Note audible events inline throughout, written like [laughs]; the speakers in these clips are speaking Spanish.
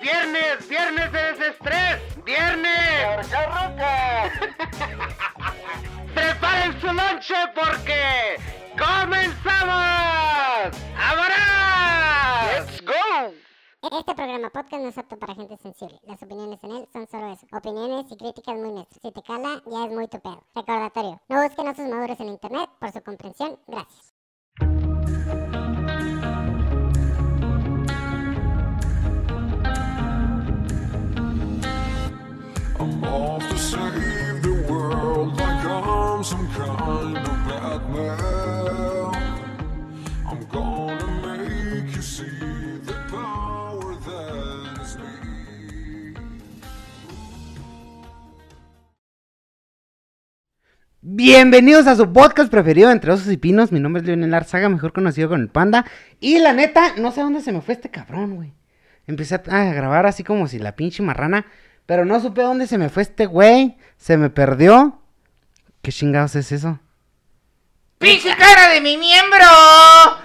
viernes, viernes de desestrés, viernes. [laughs] Preparen su lonche porque comenzamos. ¡Ahora! ¡Let's go! Este programa podcast no es apto para gente sensible. Las opiniones en él son solo eso. Opiniones y críticas muy neutras. Si te cala, ya es muy tu pedo. Recordatorio. No busquen osos maduros en internet. Por su comprensión, gracias. Off to save the world I'm the power me. Bienvenidos a su podcast preferido entre osos y pinos. Mi nombre es Leonel Arzaga, mejor conocido con el Panda. Y la neta, no sé dónde se me fue este cabrón, güey. Empecé a grabar así como si la pinche marrana. Pero no supe dónde se me fue este güey. Se me perdió. ¿Qué chingados es eso? ¡Pinche cara de mi miembro! [laughs]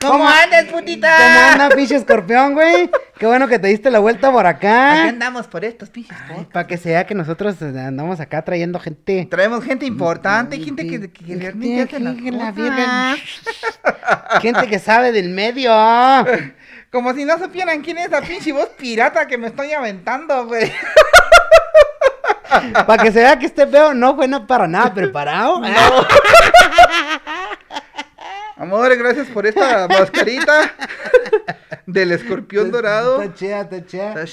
¿Cómo andas, putita? ¿Cómo anda, pinche escorpión, güey? Qué bueno que te diste la vuelta por Aquí acá. andamos por estos pinches. Para que se vea que nosotros eh, andamos acá trayendo gente. Traemos gente importante, gente que, que, que Gente realmente hace las que la. [laughs] Gente que sabe del medio. Como si no supieran quién es la pinche voz pirata que me estoy aventando, güey. [laughs] Para que se vea que este pedo no fue no para nada preparado. [laughs] Amor, gracias por esta [laughs] mascarita del escorpión dorado. Chida, está No,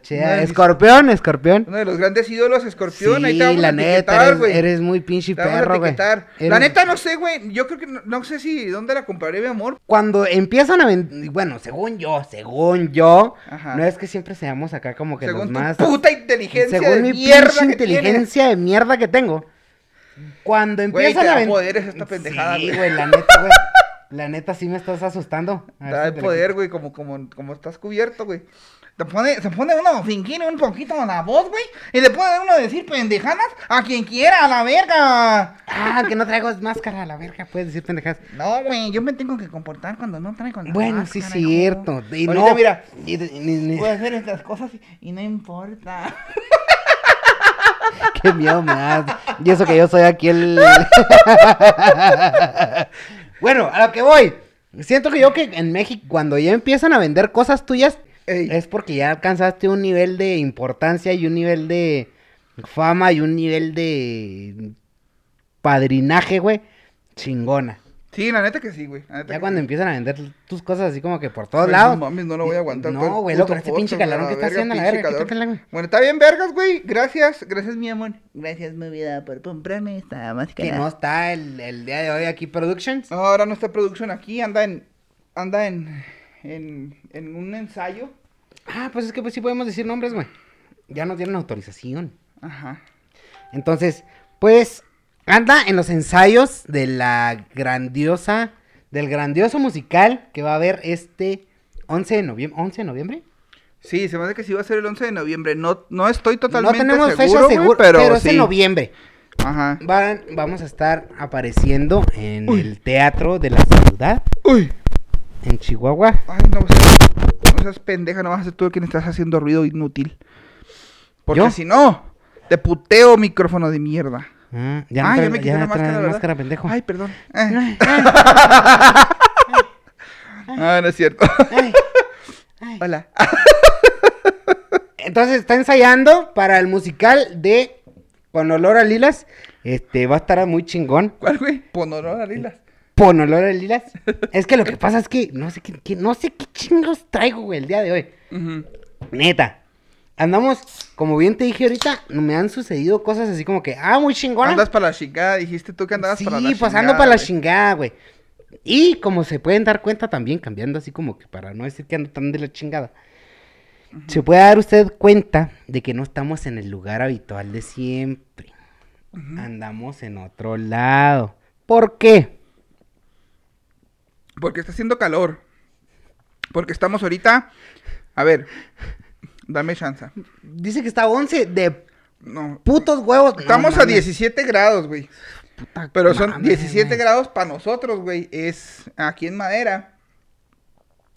chida. es- Escorpión, escorpión. Uno de los grandes ídolos, escorpión. Ahí Sí, te vamos la a neta, eres, muy pinche Te perro, güey. La neta, no sé, güey. Yo creo que no, no sé si dónde la compraré, mi amor. Cuando empiezan a vender, bueno, según yo, según yo, Ajá. no es que siempre seamos acá como que Según los más... tu puta inteligencia según de mi mierda pinche inteligencia de mierda que tengo. Cuando empiezan te a vender... poderes esta pendejada, Sí, güey. la neta, güey. La neta sí me estás asustando. Ver Da el te poder, güey, como, como, como estás cubierto, güey. Te pone, se pone uno a fingir un poquito la voz, güey. Y le puede uno decir pendejadas a quien quiera, a la verga. Ah, que no traigo máscara a la verga, puedes decir pendejadas. No, güey, yo me tengo que comportar cuando no traigo la Bueno, sí, máscara, cierto. hijo. Y Ahorita, no, mira, y puedo hacer estas cosas y, y no importa. [laughs] [laughs] qué miedo me das. Y eso que yo soy aquí el. [laughs] bueno, a lo que voy. Siento que yo que en México, cuando ya empiezan a vender cosas tuyas, Ey. es porque ya alcanzaste un nivel de importancia y un nivel de fama y un nivel de padrinaje, güey. Chingona. Sí, la neta que sí, güey. la neta Ya que cuando sí. empiezan a vender tus cosas así como que por todos lados. No mames, no lo voy a aguantar. No, güey, loco, este pinche a que está haciendo la verga. calor. quítatela, güey. Bueno, está bien, vergas, güey. Gracias, gracias, mi amor. Gracias, mi vida, por comprarme esta máscara. Que no está el, el día de hoy aquí Productions. No, ahora no está producción aquí, anda en. Anda en. En, en un ensayo. Ah, pues es que pues sí podemos decir nombres, güey. Ya no tienen autorización. Ajá. Entonces, pues anda en los ensayos de la grandiosa, del grandioso musical que va a haber este 11 de noviembre. ¿11 de noviembre? Sí, se me hace que sí va a ser el 11 de noviembre. No, no estoy totalmente no tenemos seguro, fecha segura, pero, pero, es sí. en noviembre. Ajá. Van- vamos a estar apareciendo en el Teatro de la Ciudad, Uy. en Chihuahua. Ay, no no seas pendeja, no vas a ser tú quien estás haciendo ruido inútil. Porque ¿Yo? si no, te puteo micrófono de mierda. Ah, ya ah, trae- me quité ya la máscara, pendejo. Ay, perdón. [laughs] Ah, no es cierto. Ay. Hola. [laughs] Entonces está ensayando para el musical de Con olor a lilas. Este va a estar muy chingón. ¿Cuál, güey? Ponorora Lilas. Con olor a lilas. es que lo que pasa es que no sé qué, qué- no sé qué chingos traigo, güey, el día de hoy. Neta. Andamos, como bien te dije ahorita, me han sucedido cosas así como que, ah, muy chingona. Andas para la chingada, dijiste tú que andabas sí, para la chingada. pasando para la chingada, güey. Y como se pueden dar cuenta también, cambiando así como que para no decir que ando tan de la chingada. Se puede dar usted cuenta de que no estamos en el lugar habitual de siempre. Andamos en otro lado. ¿Por qué? Porque está haciendo calor. Porque estamos ahorita. A ver, dame chance. Dice que está a 11 de No. putos huevos. No Estamos a mames. 17 grados, güey. puta Pero son mames, 17 güey. grados para nosotros, güey. Es aquí en madera.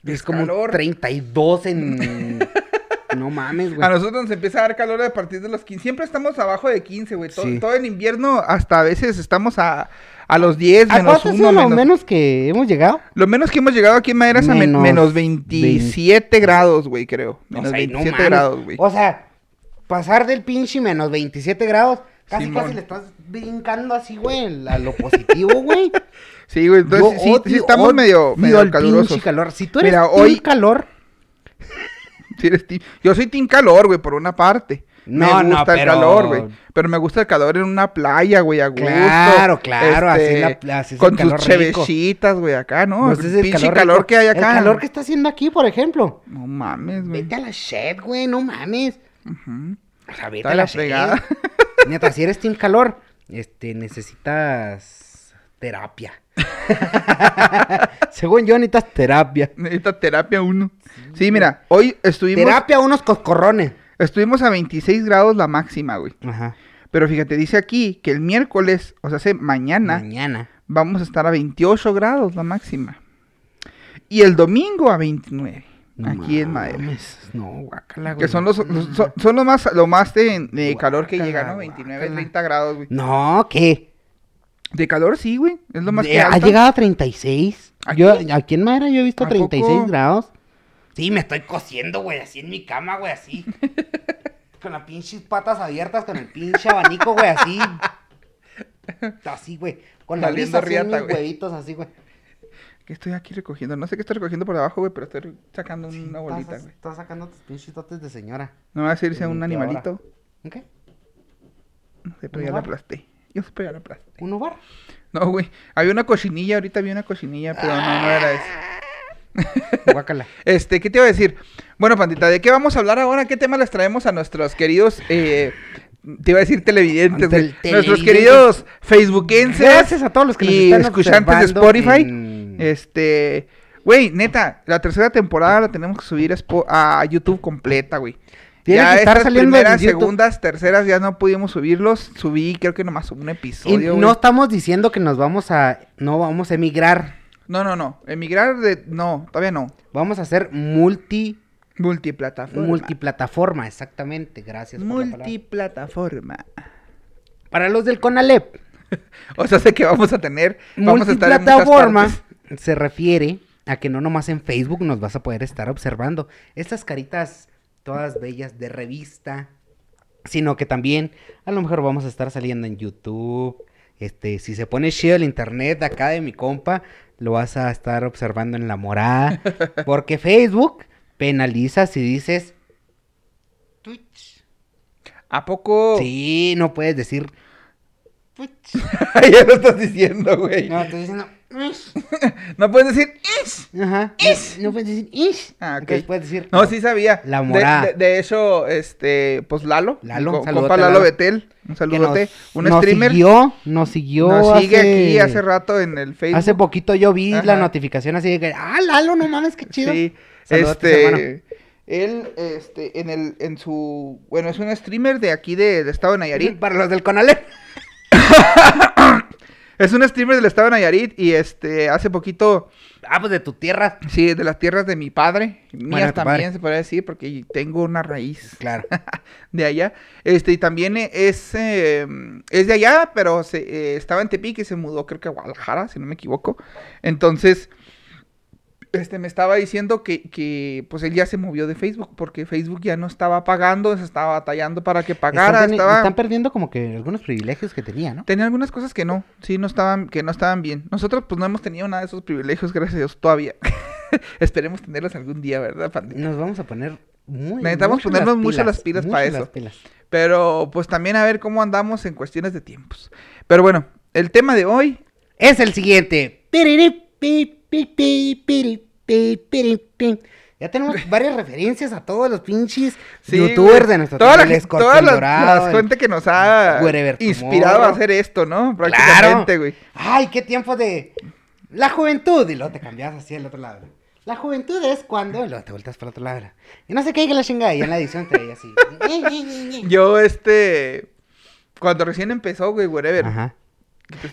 Es es como calor. 32 en... [laughs] no mames, A güey. nosotros nos empieza a dar calor a partir de los 15. Siempre estamos abajo de 15, güey. Todo, Sí. todo el invierno, hasta a veces estamos a, a los 10, ¿A menos cuánto es 1, lo menos... menos que hemos llegado? Lo menos que hemos llegado aquí en madera es a men- Menos menos 27 grados, güey, creo. Menos O sea, y no 27 mames. grados, güey. O sea, pasar del pinche menos 27 grados, casi Simón. casi le estás brincando así, güey, a lo positivo, güey. [laughs] Sí, güey. Entonces, Yo sí, sí odio- estamos odio medio, medio calurosos. calor. Si tú eres Mira, team hoy- calor, [laughs] Sí eres team- Yo soy team calor, güey, por una parte. No, me no, gusta el calor, güey. Pero me gusta el calor en una playa, güey, a gusto. Claro, claro, así la- así es el Con tus calor chevecitas, güey, acá, ¿no? pues el es el pinche calor, que hay acá. El calor que está haciendo aquí, por ejemplo. No mames, güey. Vete a la shed, güey, no mames. Ujú. O sea, vete a la la fregada. [laughs] Neta, si eres team calor, este, necesitas terapia. [laughs] Según yo, necesitas terapia. Necesita terapia uno. Sí, mira, hoy estuvimos, Terapia unos coscorrones. Estuvimos a 26 grados la máxima, güey. Ajá. Pero fíjate, dice aquí que el miércoles, o sea, hace mañana, Mañana. vamos a estar a 28 grados la máxima. Y el domingo a 29. No aquí en Madera. No, guácala, güey. Que son los, los- son, son los más, lo más de, de calor que llega, ¿no? 29, guácala. 30 grados, güey. No, ¿qué? De calor sí, güey. Es lo más que ha alto. llegado a 36. ¿Aquí? Yo, aquí en Madera yo he visto ¿A 36 poco? grados. Sí, me estoy cosiendo, güey, así en mi cama, güey, así. [laughs] con las pinches patas abiertas, con el pinche abanico, güey, así. Así, güey. Con la brisa así en riata, mis güey. huevitos, así, güey. ¿Qué estoy aquí recogiendo? No sé qué estoy recogiendo por abajo, güey, pero estoy sacando una Estás- bolita, güey. Estás sacando tus pinches dotes de señora. No me va a decirse un ¿Qué animalito. ¿Ok? No sé, pero ya ¿Un la bar? aplasté. Yo sé, pero ya la aplasté. ¿Un ovar? No, güey. Había una cochinilla, ahorita había una cochinilla, pero no, no era eso. [laughs] Guácala. Este, ¿qué te iba a decir? Bueno, pandita, ¿de qué vamos a hablar ahora? ¿Qué tema les traemos a nuestros queridos, eh, te iba a decir televidentes, güey? Nuestros queridos facebookenses. Gracias a todos los que nos y están escuchantes de Spotify. en- Este, güey, neta, la tercera temporada la tenemos que subir a, YouTube completa, güey. Tiene ya que estar estas saliendo en primeras, segundas, terceras ya no pudimos subirlos. Subí, creo que nomás un Y episodio. no estamos diciendo que nos vamos a... No vamos a emigrar. No, no, no. Emigrar de. No, todavía no. Vamos a hacer multi... Multiplataforma. Multiplataforma, exactamente. Gracias por la palabra. Multiplataforma. Para los del CONALEP, [laughs] O sea, sé que vamos a tener. Vamos a estar en muchas multiplataforma se refiere a que no nomás en Facebook nos vas a poder estar observando estas caritas todas bellas de revista, sino que también a lo mejor vamos a estar saliendo en YouTube. Este, si se pone chido el internet acá de mi compa, lo vas a estar observando en la morada, [laughs] porque Facebook penaliza si dices Twitch. ¿A poco? Sí, no puedes decir. [laughs] ya lo estás diciendo, güey. No, estoy diciendo "Ish". [laughs] No puedes decir. "Ish". Ajá. Ish. No, no puedes decir ish. Ah, ok. Entonces puedes decir. No, sí sabía. La morada. De, de hecho, este, pues Lalo. Lalo, un saludote compa Lalo Lalo. Betel. Un saludote. nos- un nos streamer. Siguió, nos siguió. Nos sigue hace- aquí hace rato en el Facebook. Hace poquito yo vi la notificación así de que, ah, Lalo, no mames, qué chido. Sí, Saludotes, hermano. este, él, este, en el, en su, bueno, es un streamer de aquí de, de estado de Nayarit. Para los del Conalep. Es un streamer del estado de Nayarit y este, hace poquito, Ah, pues de tu tierra. sí, de las tierras de mi padre, mías también padre. se podría decir, porque tengo una raíz Claro. [laughs] de allá. Este, y también es, eh, es de allá, pero se, eh, estaba en Tepic y se mudó, creo que a Guadalajara, si no me equivoco. Entonces, este, me estaba diciendo que, que, pues él ya se movió de Facebook, porque Facebook ya no estaba pagando, se estaba batallando para que pagara, están, estaba... están perdiendo como que algunos privilegios que tenía, ¿no? Tenía algunas cosas que no, sí, no estaban, que no estaban bien. Nosotros, pues, no hemos tenido nada de esos privilegios, gracias a Dios, todavía. [laughs] Esperemos tenerlos algún día, ¿verdad, pandita? Nos vamos a poner muy. Necesitamos mucho ponernos mucho las pilas mucho para las eso. pilas. Pero, pues, también a ver cómo andamos en cuestiones de tiempos. Pero bueno, el tema de hoy Es el siguiente. Piriri, Ya tenemos [laughs] varias referencias a todos los pinches Sí, youtubers de nuestro toda la, toda la, Dorado, la el- gente que nos ha inspirado a hacer esto, ¿no? Claro. Prácticamente, güey. Ay, qué tiempo de la juventud. Y luego te cambias así al otro lado. La juventud es cuando. Y luego te vueltas para el otro lado. Y no se caiga la chingada. Y en la edición te veía así. [laughs] Yo, este, cuando recién empezó, güey, whatever, Ajá.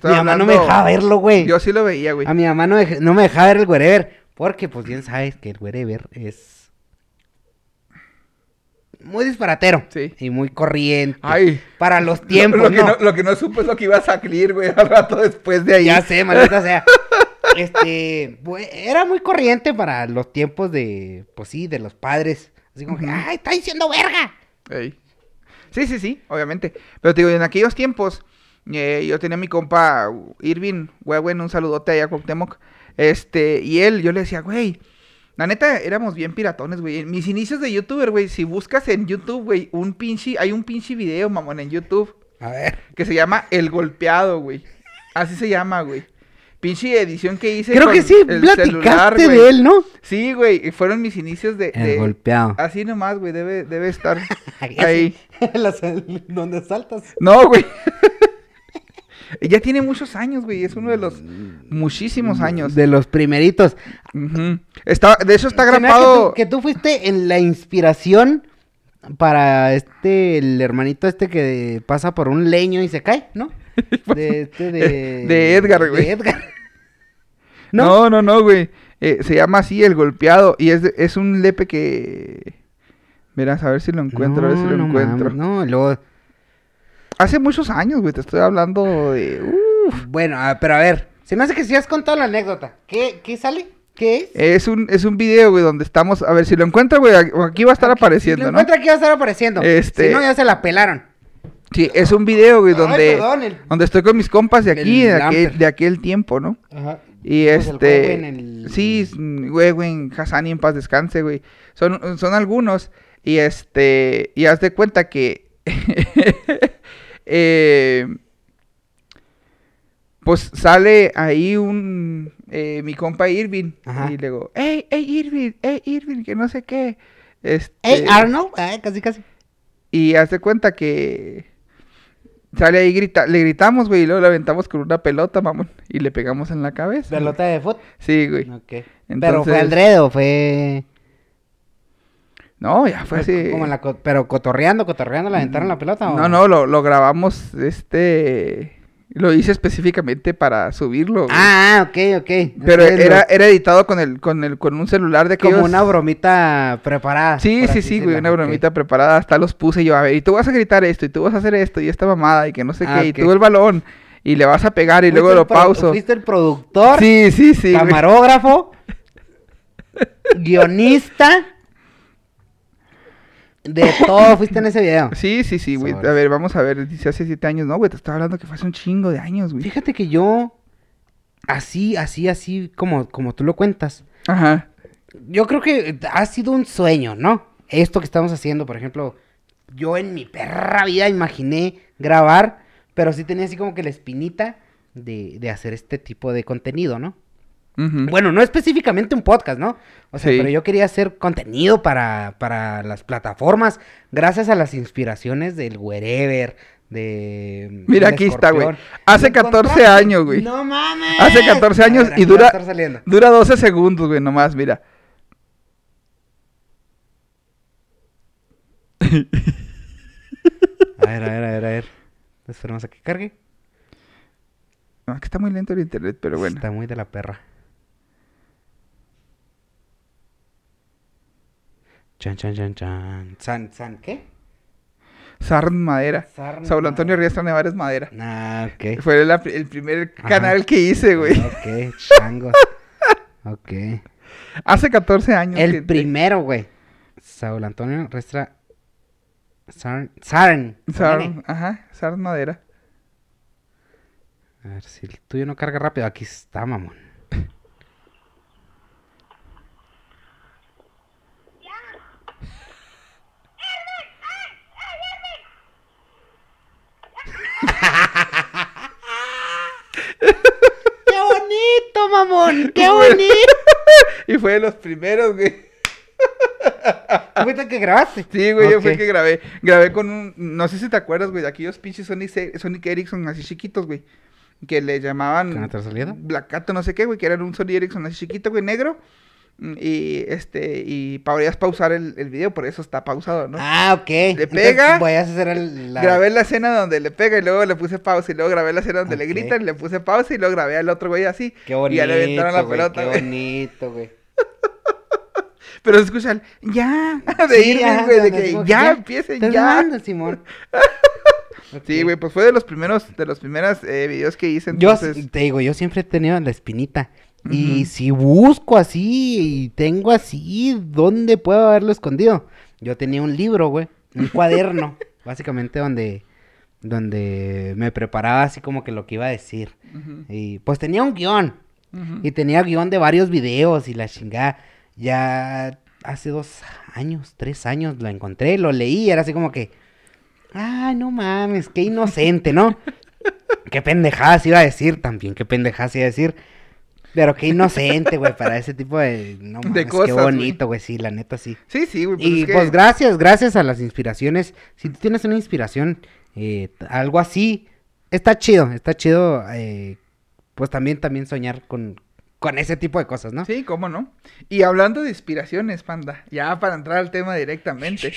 Mi mamá no me dejaba verlo, güey. Yo sí lo veía, güey. A mi mamá no, dej- no me dejaba ver el wherever. Porque, pues bien sabes que el wherever es. Muy disparatero. Sí. Y muy corriente. Ay. Para los Lo- tiempos, lo, que ¿no? no, lo que no supo es lo que iba a salir, güey, [laughs] al rato después de ahí. Ya sé, maldita sea. [laughs] Este, era muy corriente para los tiempos de, pues sí, de los padres. Así como que. ¡ay, está diciendo verga! Ey. Sí, sí, sí, obviamente. Pero te digo, en aquellos tiempos, eh, yo tenía a mi compa Irving, Huehuen, un saludote allá a Cuauhtémoc. Este, y él, yo le decía, güey, la neta, éramos bien piratones, güey. En mis inicios de youtuber, güey, si buscas en YouTube, güey, un pinche, hay un pinche video, mamón, en YouTube, A ver. que se llama El Golpeado, güey. Así se llama, güey. Pinche edición que hice Creo con que sí, el platicaste celular, de él, ¿no? Sí, güey, fueron mis inicios de... El de- golpeado. Así nomás, güey, debe, debe estar [laughs] Ahí. ahí. [laughs] Las- donde saltas. No, güey. Ya tiene muchos años, güey. Es uno de los muchísimos años. De los primeritos. Ujú. Está, de hecho, está grabado. Que tú, que tú fuiste en la inspiración para este, el hermanito este que pasa por un leño y se cae, ¿no? [laughs] De este de... [laughs] De Edgar, güey. De Edgar. ¿No? [laughs] No, no, no, güey. Eh, se llama así el golpeado. Y es, de- es un lepe que. Verás, a ver si lo encuentro, a ver si lo no encuentro. mames, no, luego... Hace muchos años, güey. Te estoy hablando de. Uf. Bueno, pero a ver, se me hace que si has contado la anécdota. ¿Qué, qué sale? ¿Qué es? Es un, es un video, güey, donde estamos. A ver si lo encuentro, güey. Aquí va a estar Aquí- apareciendo, si lo ¿no? encuentra aquí va a estar apareciendo. Este- Si no, ya se la pelaron. Sí, es un video, güey, Ay, donde. perdón, el- Donde estoy con mis compas de aquí, El de aquel, de aquel tiempo, ¿no? Ajá. Y Pues el este. Huehuen, el- Sí, güey, güey, Hassani en paz descanse, güey. Son, son algunos. Y este. Y haz de cuenta que. [laughs] eh, pues sale ahí un. eh, mi compa Irving. Ajá. Y le digo, ¡Ey, ey, Irving! ¡Ey, Irving! Que no sé qué. Este, Ey, Arnold. Ah, casi, casi. y haz de cuenta que. Sale ahí, grita, le gritamos, güey, y luego le aventamos con una pelota, mamón. Y le pegamos en la cabeza. güey. Pelota de fútbol. Sí, güey. Ok. Pero Entonces- fue Alfredo, fue. No, ya fue así. Como en la co- pero cotorreando, cotorreando, le aventaron la pelota. o- No, no, lo, lo grabamos, este... Lo hice específicamente para subirlo. güey. Ah, ok, ok. Pero Entonces, era, era editado con el, con el, con un celular de aquellos... como una bromita preparada. Sí, sí, sí, güey, una bromita preparada. Hasta los puse yo, a ver, y tú vas a gritar esto, y tú vas a hacer esto, y esta mamada, y que no sé Ah, qué, y tú el balón, y le vas a pegar, y luego lo pauso. Fuiste el productor, Sí, sí, sí. camarógrafo, [laughs] guionista. De todo fuiste en ese video. Sí, sí, sí, güey. A ver, vamos a ver, dice hace siete años. No, güey, te estaba hablando que fue hace un chingo de años, güey. Fíjate que yo, así, así, así, como, como tú lo cuentas, Ajá. yo creo que ha sido un sueño, ¿no? Esto que estamos haciendo, por ejemplo, yo en mi perra vida imaginé grabar, pero sí tenía así como que la espinita de, de hacer este tipo de contenido, ¿no? Bueno, no específicamente un podcast, ¿no? O sea, Sí. pero yo quería hacer contenido para, para las plataformas, gracias a las inspiraciones del Wherever, de... Mira, aquí está, güey. Hace ¿Lo 14 encontraste? años, güey. No mames. Hace 14 A años ver, y dura, dura 12 segundos, güey, nomás, mira. A ver, a ver, a ver, a ver. Esperemos a que cargue. No, es que está muy lento el internet, pero bueno. Está muy de la perra. Chan, chan, chan, chan. ¿San, san qué? Sarn Madera. Sarn Saulo Antonio. Riestra Nevares Madera. Ah, ok. Fue el primer Ajá. canal que hice, güey. Ok, changos. [laughs] Ok. Hace 14 años. El primero, güey. Saúl Antonio Restra. Sarn. Sarn. Sarn, ajá, Sarn Madera. A ver si el tuyo no carga rápido. Aquí está, mamón. ¡Qué bonito, mamón! ¡Qué bonito! [laughs] y fue de los primeros, güey. ¿Fuiste el que grabaste? Sí, güey, yo fui el que grabé. Grabé con un. No sé si te acuerdas, güey, de aquellos pinches Sonic, Sonic Ericsson así chiquitos, güey. Que le llamaban. ¿Que no te? Black Cat, no sé qué, güey, que eran un Sony Ericsson así chiquito, güey, negro. Mm, Y este, y podrías pausar el, el video, por eso está pausado, ¿no? Ah, ok. Le pega, Voy a hacer el, la... Grabé la escena donde le pega y luego le puse pausa y luego grabé la escena donde le gritan y le puse pausa y luego grabé al otro güey así. Qué bonito, y ya le aventaron la pelota, Qué [laughs] bonito, güey. Pero se escucha el ya [laughs] de Sí, Irving, güey, de que digo, ya, empiecen, ya. grabando, Simón. [laughs] Sí, güey, pues fue de los primeros, de los primeros eh, videos que hice, Yo entonces... te digo, yo siempre he tenido la espinita. Y si busco así y tengo así, ¿dónde puedo haberlo escondido? Yo tenía un libro, güey, un [laughs] cuaderno, básicamente donde, donde me preparaba así como que lo que iba a decir. Y pues tenía un guion. Y tenía guion de varios videos y la chingada. Ya hace dos años, tres años lo encontré, lo leí, era así como que, ay, no mames, qué inocente, ¿no? [laughs] qué pendejadas iba a decir también, qué pendejadas iba a decir. Pero qué inocente, güey, para ese tipo de... No De mames, cosas, qué bonito, güey, sí, la neta sí. Sí, sí, güey, pues Y es que- pues gracias, gracias a las inspiraciones. Si tú tienes una inspiración, eh, algo así, está chido, está chido, eh, pues también, también soñar con, con ese tipo de cosas, ¿no? Sí, cómo no. Y hablando de inspiraciones, panda, ya para entrar al tema directamente,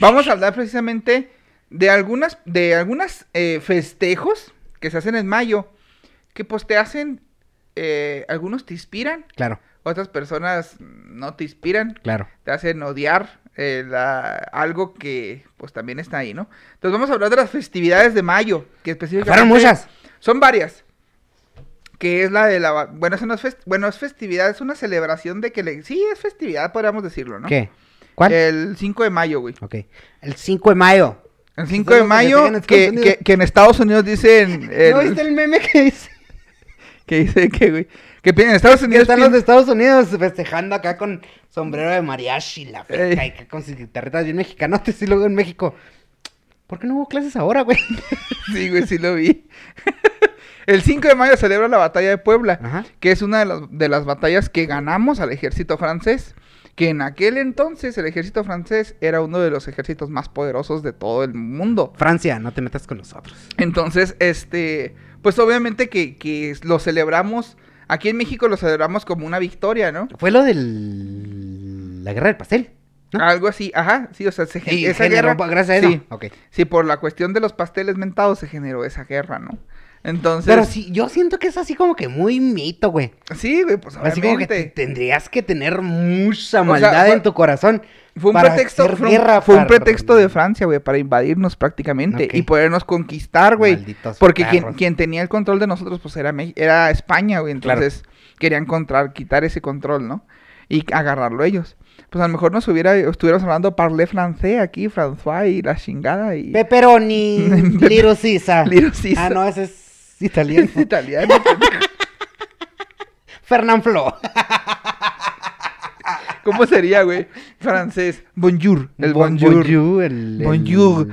vamos a hablar precisamente de algunas, de algunas eh, festejos que se hacen en mayo, que pues te hacen, eh, algunos te inspiran, Claro, otras personas no te inspiran, claro. te hacen odiar eh, la- algo que pues también está ahí, ¿no? Entonces vamos a hablar de las festividades de mayo, que específicamente... Fueron muchas. Son varias. Que es la de la... Bueno, eso no es, fest- bueno, es festividad, es una celebración de que le... Sí, es festividad, podríamos decirlo, ¿no? ¿Qué? ¿Cuál? El 5 de mayo, güey. Ok. El 5 de mayo. El 5 Eso de mayo, que, que en Estados Unidos dicen... el- [laughs] ¿No viste el meme que dice? Que dice que, güey... Que en Estados Unidos... están los de Estados Unidos festejando acá con sombrero de mariachi, la feca, y acá con sus guitarritas bien mexicanotes y luego en México. ¿Por qué no hubo clases ahora, güey? [laughs] Sí, güey, sí lo vi. [laughs] el 5 de mayo celebra la batalla de Puebla. Ajá. que es una de las, de las batallas que ganamos al ejército francés. Que en aquel entonces el ejército francés era uno de los ejércitos más poderosos de todo el mundo. Francia, no te metas con nosotros. Entonces, este, pues obviamente que, que lo celebramos, aquí en México lo celebramos como una victoria, ¿no? Fue lo del... la guerra del pastel. ¿no? Algo así, ajá, sí, o sea, se, Y esa generó guerra, gracias a eso. sí, sí, por la cuestión de los pasteles mentados se generó esa guerra, ¿no? Entonces, Pero sí, yo siento que es así como que muy mito, güey. sí, güey, pues Así como que obviamente. te- tendrías que tener mucha sea, maldad fue- en tu corazón. Fue un para pretexto, hacer fue un, guerra fue un para- pretexto de Francia, güey, para invadirnos prácticamente y podernos conquistar, güey. Malditos Porque quien, quien tenía el control de nosotros, pues era, Mex- era España, güey. Claro. Entonces querían contra- quitar ese control, ¿no? Y agarrarlo ellos. Pues a lo mejor nos hubiera, estuviéramos hablando parlé francés aquí, François y la chingada y... Pepperoni, [laughs] Little Caesar. Little Caesar. Ah, no, ese es italiano. Es italiano. [laughs] Fernand Flo. ¿Cómo sería, güey? Francés. Bonjour. El Bon- bonjour. bonjour, el- Bonjour.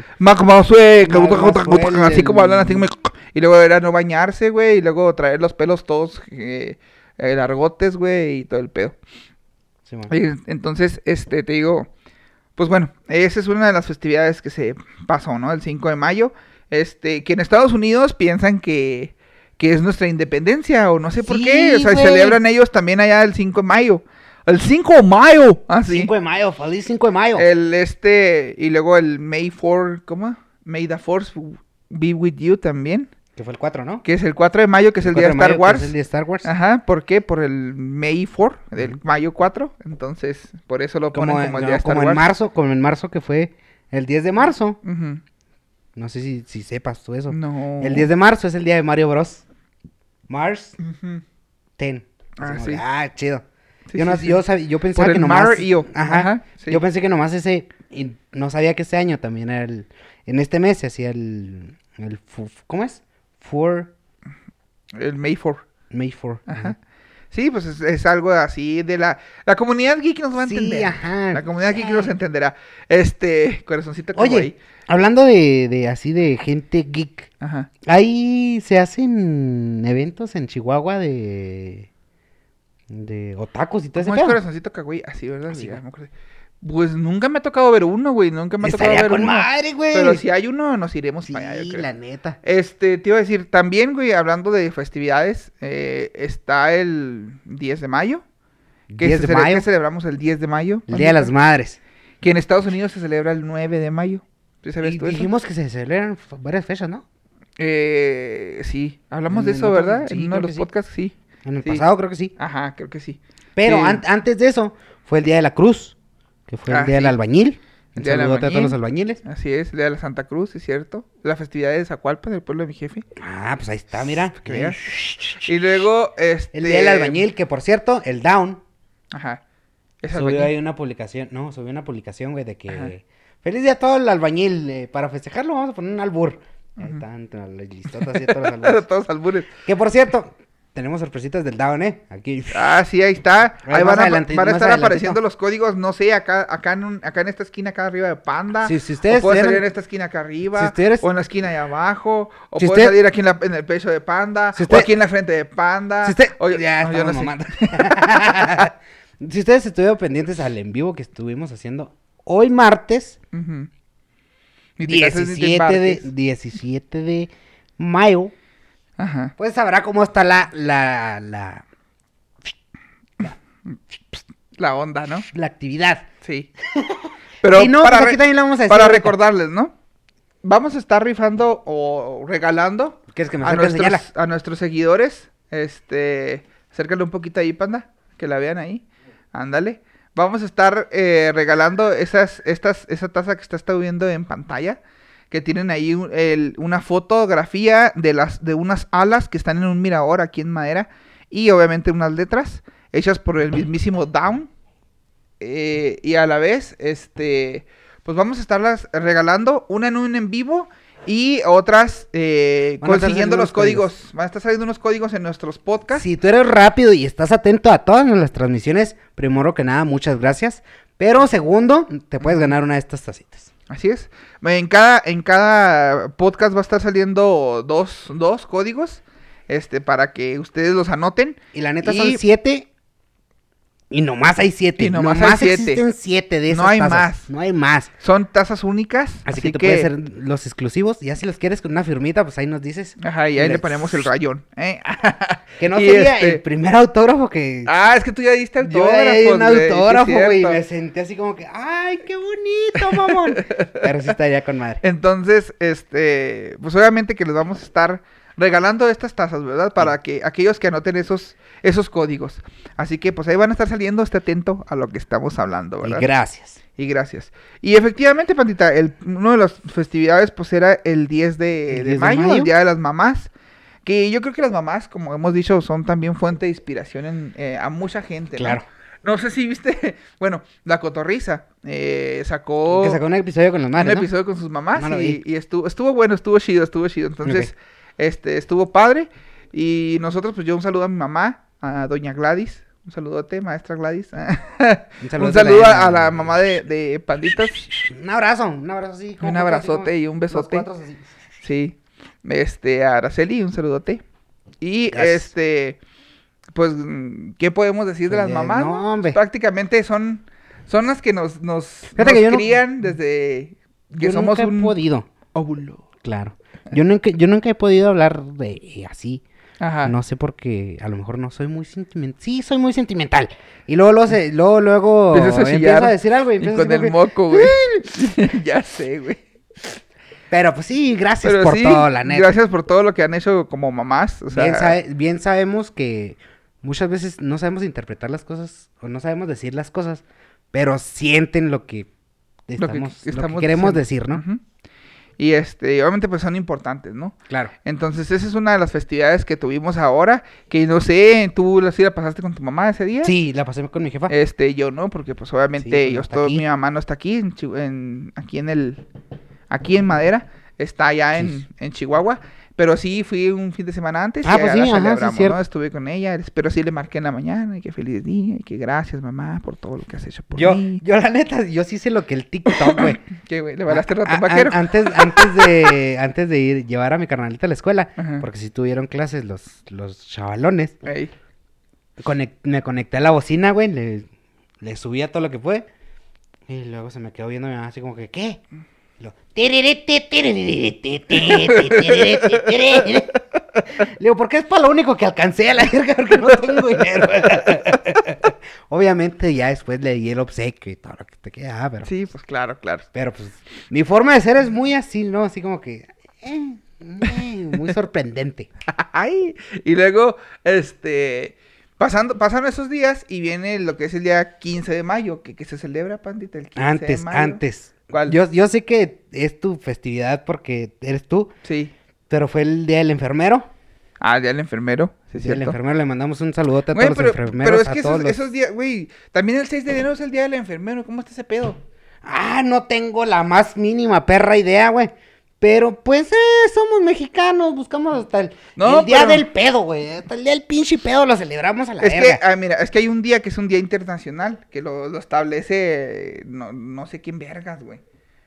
así como hablan así. como- Y luego era no bañarse, güey. Y luego traer los pelos todos eh, eh, largotes, güey. Y todo el pedo. Sí, entonces, este, te digo. Pues bueno, esa es una de las festividades que se pasó, ¿no? El 5 de mayo. Este, que en Estados Unidos piensan que, que es nuestra independencia o no sé por Sí, qué. O sea, güey. celebran ellos también allá el 5 de mayo. El 5 de mayo. Ah, sí. 5 de mayo, feliz 5 de mayo. El este, y luego el May 4, ¿cómo? May the Force be with you también. Que fue el 4, ¿no? Que es el 4 de mayo, que es el 4 día de mayo, Star que Wars. Es el día de Star Wars. Ajá, ¿por qué? Por el May 4, del mayo 4. Entonces, por eso lo ponen Como, en, el día de no, Star como en Wars. marzo, como en marzo que fue el 10 de marzo. Ujú. No sé si, si sepas tú eso. No. El 10 de marzo es el día de Mario Bros. Mars Ujú. 10. Ah, Así como sí. que, Ah, chido. Sí, yo, no, sí, yo, sab- yo pensaba Por el que nomás... Mario. Ajá. Yo pensé que nomás ese... Y no sabía que este año también era el... En este mes se hacía el... el ¿Cómo es? For... El May 4. May 4. Ajá. Sí, pues es, es algo así de la... La comunidad geek nos va a Sí, entender. ajá. La comunidad geek Sí. nos entenderá. Este, corazoncito Oye, kawaii. hablando de, de así de gente geek, Ajá. ahí se hacen eventos en Chihuahua de de otakus y todo ese ¿Cómo es pedo. corazoncito kawaii? Así, ¿verdad? Así, Ya me acordé. Pues nunca me ha tocado ver uno, güey. Nunca me ha tocado ver con uno. madre, güey. Pero si hay uno, nos iremos Sí, para allá, yo creo. la neta. Este, te iba a decir, también, güey, hablando de festividades, eh, está el 10 de mayo, que, 10 se de cele- mayo. que celebramos el 10 de mayo. El Día de las Madres. Que en Estados Unidos se celebra el 9 de mayo. ¿Sí sabes Y tú eso? dijimos que se celebran varias fechas, ¿no? Eh, sí, hablamos de eso, otro- ¿verdad? sí, en uno de los podcasts, sí. En el pasado creo que sí. Ajá, creo que sí. Pero an- antes de eso fue el Día de la Cruz, que fue el Ah, Día del albañil. El Día del saludote a todos los albañil. albañiles. Así es, el día de la Santa Cruz, es cierto. La festividad de Zacualpa, del pueblo de mi jefe. Ah, pues ahí está, mira. Veas. Y luego, este... El Día del albañil, que por cierto, el Down Ajá. Es subió albañil. ahí una publicación, no, subió una publicación, güey, de que Ajá. feliz día a todo el albañil, eh, para festejarlo vamos a poner un albur. Ahí están las listotas y todos los [laughs] albures. Todos albures. que por cierto, tenemos sorpresitas del Down, ¿eh? Aquí. Ah, sí, ahí está. Ahí van a, van estar apareciendo los códigos, no sé, acá, acá, en, un- acá en esta esquina, acá arriba de Panda. Si- si ustedes o puede salir en esta esquina acá arriba. Si ustedes- O en la esquina de abajo. O Si puede usted- salir aquí en, la- en el pecho de Panda. Si o usted- aquí en la frente de Panda. Si usted... o yo- ya no, yo estamos no sé. mamando. [laughs] si ustedes estuvieron pendientes al en vivo que estuvimos haciendo hoy martes, ni te 17 de, embarques. 17 de mayo, Ajá. pues sabrá cómo está la, la, la, La onda, ¿no? la actividad. Sí. [laughs] Pero no, para, pues aquí re- también lo vamos a decir para ahorita. recordarles, ¿no? Vamos a estar rifando o regalando ¿Quieres que me a nuestros, a nuestros seguidores. Este, acércale un poquito ahí, panda, que la vean ahí. Ándale. Vamos a estar eh, regalando esas, estas, esa taza que está, está viendo en pantalla. Que tienen ahí un- el- una fotografía de las, de unas alas que están en un mirador aquí en madera. Y obviamente unas letras hechas por el mismísimo Down. Eh, y a la vez, este, pues vamos a estarlas regalando, una en un en vivo y otras eh, consiguiendo los códigos. códigos. Van a estar saliendo unos códigos en nuestros podcasts. Si tú eres rápido y estás atento a todas las transmisiones, primero que nada, muchas gracias. Pero segundo, te puedes ganar una de estas tacitas. Así es. En cada, en cada podcast va a estar saliendo dos, dos códigos. Este, para que ustedes los anoten. Y la neta Y- son siete. Y nomás hay siete. Y nomás nomás hay siete. existen siete de esas No hay tazas. más. No hay más. Son tazas únicas. Así, que, tú puedes ser los exclusivos. Y ya si los quieres con una firmita, pues ahí nos dices. Ajá, y ahí le ponemos el rayón. ¿eh? [laughs] Que no [laughs] Y sería este- el primer autógrafo que. Ah, es que tú ya diste yo autógrafos. le di un autógrafo, güey. y me senté así como que, ¡ay, qué bonito, mamón! [laughs] Pero sí estaría con madre. Entonces, este, pues obviamente que les vamos a estar regalando estas tazas, ¿verdad? Para que aquellos que anoten esos, esos códigos. Así que pues ahí van a estar saliendo, esté atento a lo que estamos hablando, Y ¿verdad? gracias. Y gracias. Y efectivamente, Pandita, el, uno de las festividades pues era el 10 de, ¿El de 10 de mayo, el Día de las Mamás. Que yo creo que las mamás, como hemos dicho, son también fuente de inspiración en, eh, a mucha gente. Claro. No sé si viste, [laughs] bueno, la cotorriza eh, sacó, Que sacó un episodio con las un madres, ¿no? episodio con sus mamás No y, y estuvo, estuvo bueno, estuvo chido, estuvo chido. Entonces. Este, estuvo padre. Y nosotros, pues yo un saludo a mi mamá, a doña Gladys. Un saludote, maestra Gladys. [laughs] un saludo saludo, a a, la- mamá de, de Panditas. Un abrazo, un abrazo así. Un abrazote así y un besote. así. Sí. Este, a Araceli, un saludote. Y Gracias. este, pues, ¿qué podemos decir de Pues las de- mamás? no. Prácticamente son, son las que nos, nos, nos que yo no- crían desde que Yo somos nunca un podido, óvulo. claro. Yo nunca, yo nunca he podido hablar de eh, así. Ajá. No sé por qué, a lo mejor no soy muy sentimental. Sí, soy muy sentimental. Y luego, luego, se- luego, luego a empiezo a decir algo y, Y con el moco, güey. [laughs] ya sé, güey. Pero pues sí, gracias Pero por sí, todo, la neta. gracias por todo lo que han hecho como mamás. O sea, bien, sabe- bien sabemos que muchas veces no sabemos interpretar las cosas o no sabemos decir las cosas, pero sienten lo que lo que estamos, lo que estamos queremos diciendo. decir, ¿no? Ujú. Y este, obviamente pues son importantes, ¿no? Claro. Entonces, esa es una de las festividades que tuvimos ahora, que no sé, tú la sí la pasaste con tu mamá ese día. Sí, la pasé con mi jefa. Este, yo no, porque pues obviamente Sí, yo estoy, mi mamá no está aquí, en, en- aquí en el, aquí en Madera, está allá en, en Chihuahua, pero sí fui un fin de semana antes Ah, y pues sí, ajá, sí. ¿no? Estuve con ella, pero sí le marqué en la mañana, y que feliz día, y que gracias mamá por todo lo que has hecho por yo, mí. yo la neta, yo sí sé lo que el TikTok, güey. [laughs] ¿Qué, güey? ¿Le balaste ratón a- vaquero? an- antes, antes de, antes de ir, llevar a mi carnalita a la escuela, Ajá. porque si tuvieron clases los, los chavalones, Ey. me conecté a la bocina, güey, le, le subí a todo lo que fue, y luego se me quedó viendo mi mamá así como que, ¿qué? Le digo, porque es para lo único que alcancé a la verga, porque no tengo dinero. [laughs] Obviamente ya después le di el obsequio y todo lo que te queda, pero... Sí, pues claro, claro. Pero pues mi forma de ser es muy así, ¿no? Así como que... eh, eh, muy sorprendente. [laughs] Ay, y luego, este, pasando, pasan esos días y viene lo que es el día 15 de mayo, que, que se celebra, Pandita, el 15 de Antes, mayo. antes. ¿Cuál? Yo, yo sé que es tu festividad porque eres tú, Sí. pero fue el día del enfermero. Ah, el día del enfermero, sí, es El enfermero le mandamos un saludote a todos pero, los enfermeros. pero es que esos, los- esos días, güey, también el 6 de enero es el día del enfermero, ¿cómo está ese pedo? Ah, no tengo la más mínima perra idea, güey. Pero pues eh, somos mexicanos, buscamos hasta el, No, el día pero- del pedo, güey. Hasta el día del pinche pedo lo celebramos a la Es que, verga. ah, mira, es que hay un día que es un día internacional, que lo, lo establece, no, no sé quién vergas, güey.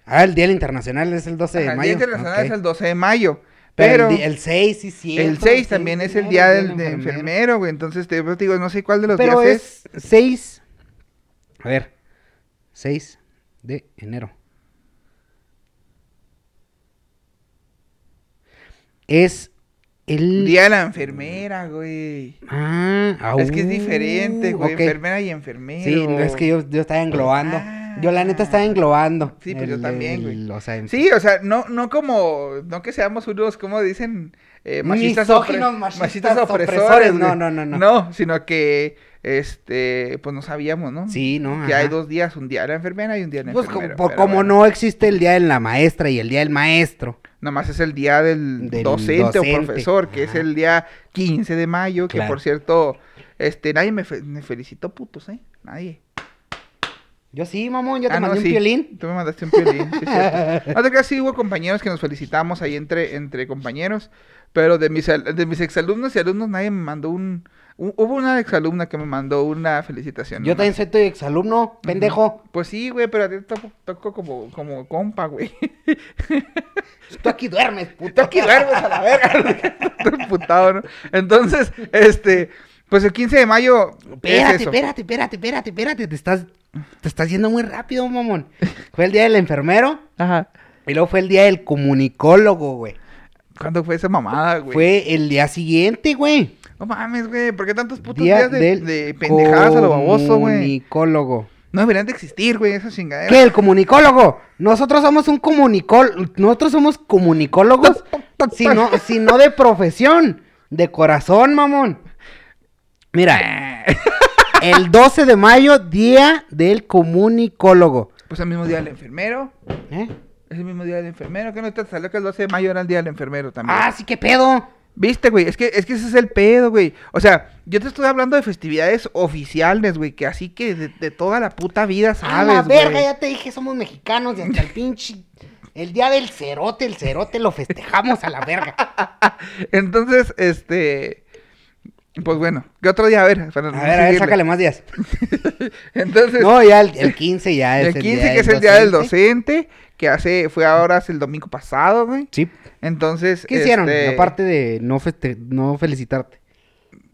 Ah, el día internacional es el 12 de Ajá, el mayo. día internacional es el 12 de mayo, Pero, pero... el, el 6, sí, sí. El 6 también es el día del, de enfermero, güey. Entonces te te digo, no sé cuál de los Pero días es. es 6. A ver. 6 de enero. Es el. Día de la enfermera, güey. Ah, es que es diferente, güey. ok. Enfermera y enfermero. Sí, no, es que yo, yo estaba englobando. Yo la neta estaba Ah. englobando. Sí, pues yo también, güey. el- o sea, en- Sí, o sea, no, no como, no que seamos unos, como dicen, eh, machistas, opre- machistas opresores, opresores, no, no, no, no. No, sino que, este, pues no sabíamos, ¿no? Sí, ¿no? Que hay dos días, un día de la enfermera y un día de la Pues como, enfermera. por- pero como bueno. no existe el día de la maestra y el día del maestro. Nomás es el día del, Del docente, docente. o profesor, que es el día 15 de mayo, que Claro. por cierto, este, nadie me, fe- me felicitó, putos, ¿eh? Nadie. Yo sí, mamón, yo te Ah, no, mandé un violín. Tú me mandaste un violín, sí, cierto. [laughs] No te creas, sí hubo compañeros que nos felicitamos ahí entre, entre compañeros, pero de mis, de mis exalumnos y alumnos nadie me mandó un... hu- Hubo una exalumna que me mandó una felicitación. Yo también soy tu exalumno, pendejo. Pues sí, güey, pero a ti toco, toco como, como compa, güey. [laughs] Tú aquí duermes, puto. Tú aquí duermes a la verga. [laughs] Todo emputado, ¿no? Entonces, este, pues el 15 de mayo Espérate, es espérate, espérate, espérate, espérate. Te estás, te estás yendo muy rápido, mamón. Fue el día del enfermero Ajá. y luego fue el día del comunicólogo, güey. ¿Cuándo fue esa mamada, güey? Fue el día siguiente, güey. No mames, güey, ¿por qué tantos putos Día días de, pendejadas a lo baboso, güey? comunicólogo. No deberían de existir, güey, esas chingaderas. ¿Qué? El comunicólogo. Nosotros somos un comunicólogo. Nosotros somos comunicólogos. [laughs] si, no, si no de profesión. De corazón, mamón. Mira, [laughs] el 12 de mayo, día del comunicólogo. Pues el mismo día del enfermero. ¿Eh? Es el mismo día del enfermero. ¿Qué no te salió que el 12 de mayo era el día del enfermero también? Ah, sí, qué pedo. Viste, güey, es que, es que ese es el pedo, güey. O sea, yo te estoy hablando de festividades oficiales, güey, que así que de, de toda la puta vida A sabes, la verga, güey. ya te dije, somos mexicanos y hasta el pinche. El día del cerote, el cerote lo festejamos a la verga. [laughs] Entonces, este... Pues bueno, ¿qué otro día? A ver, para A no ver, a ver, sácale más días. [laughs] Entonces, No, ya el, el 15 ya es el 15 que es el día del docente, que hace, fue ahora hace el domingo pasado, güey. Sí. Entonces, ¿Qué hicieron? este, Aparte de no, feste no felicitarte.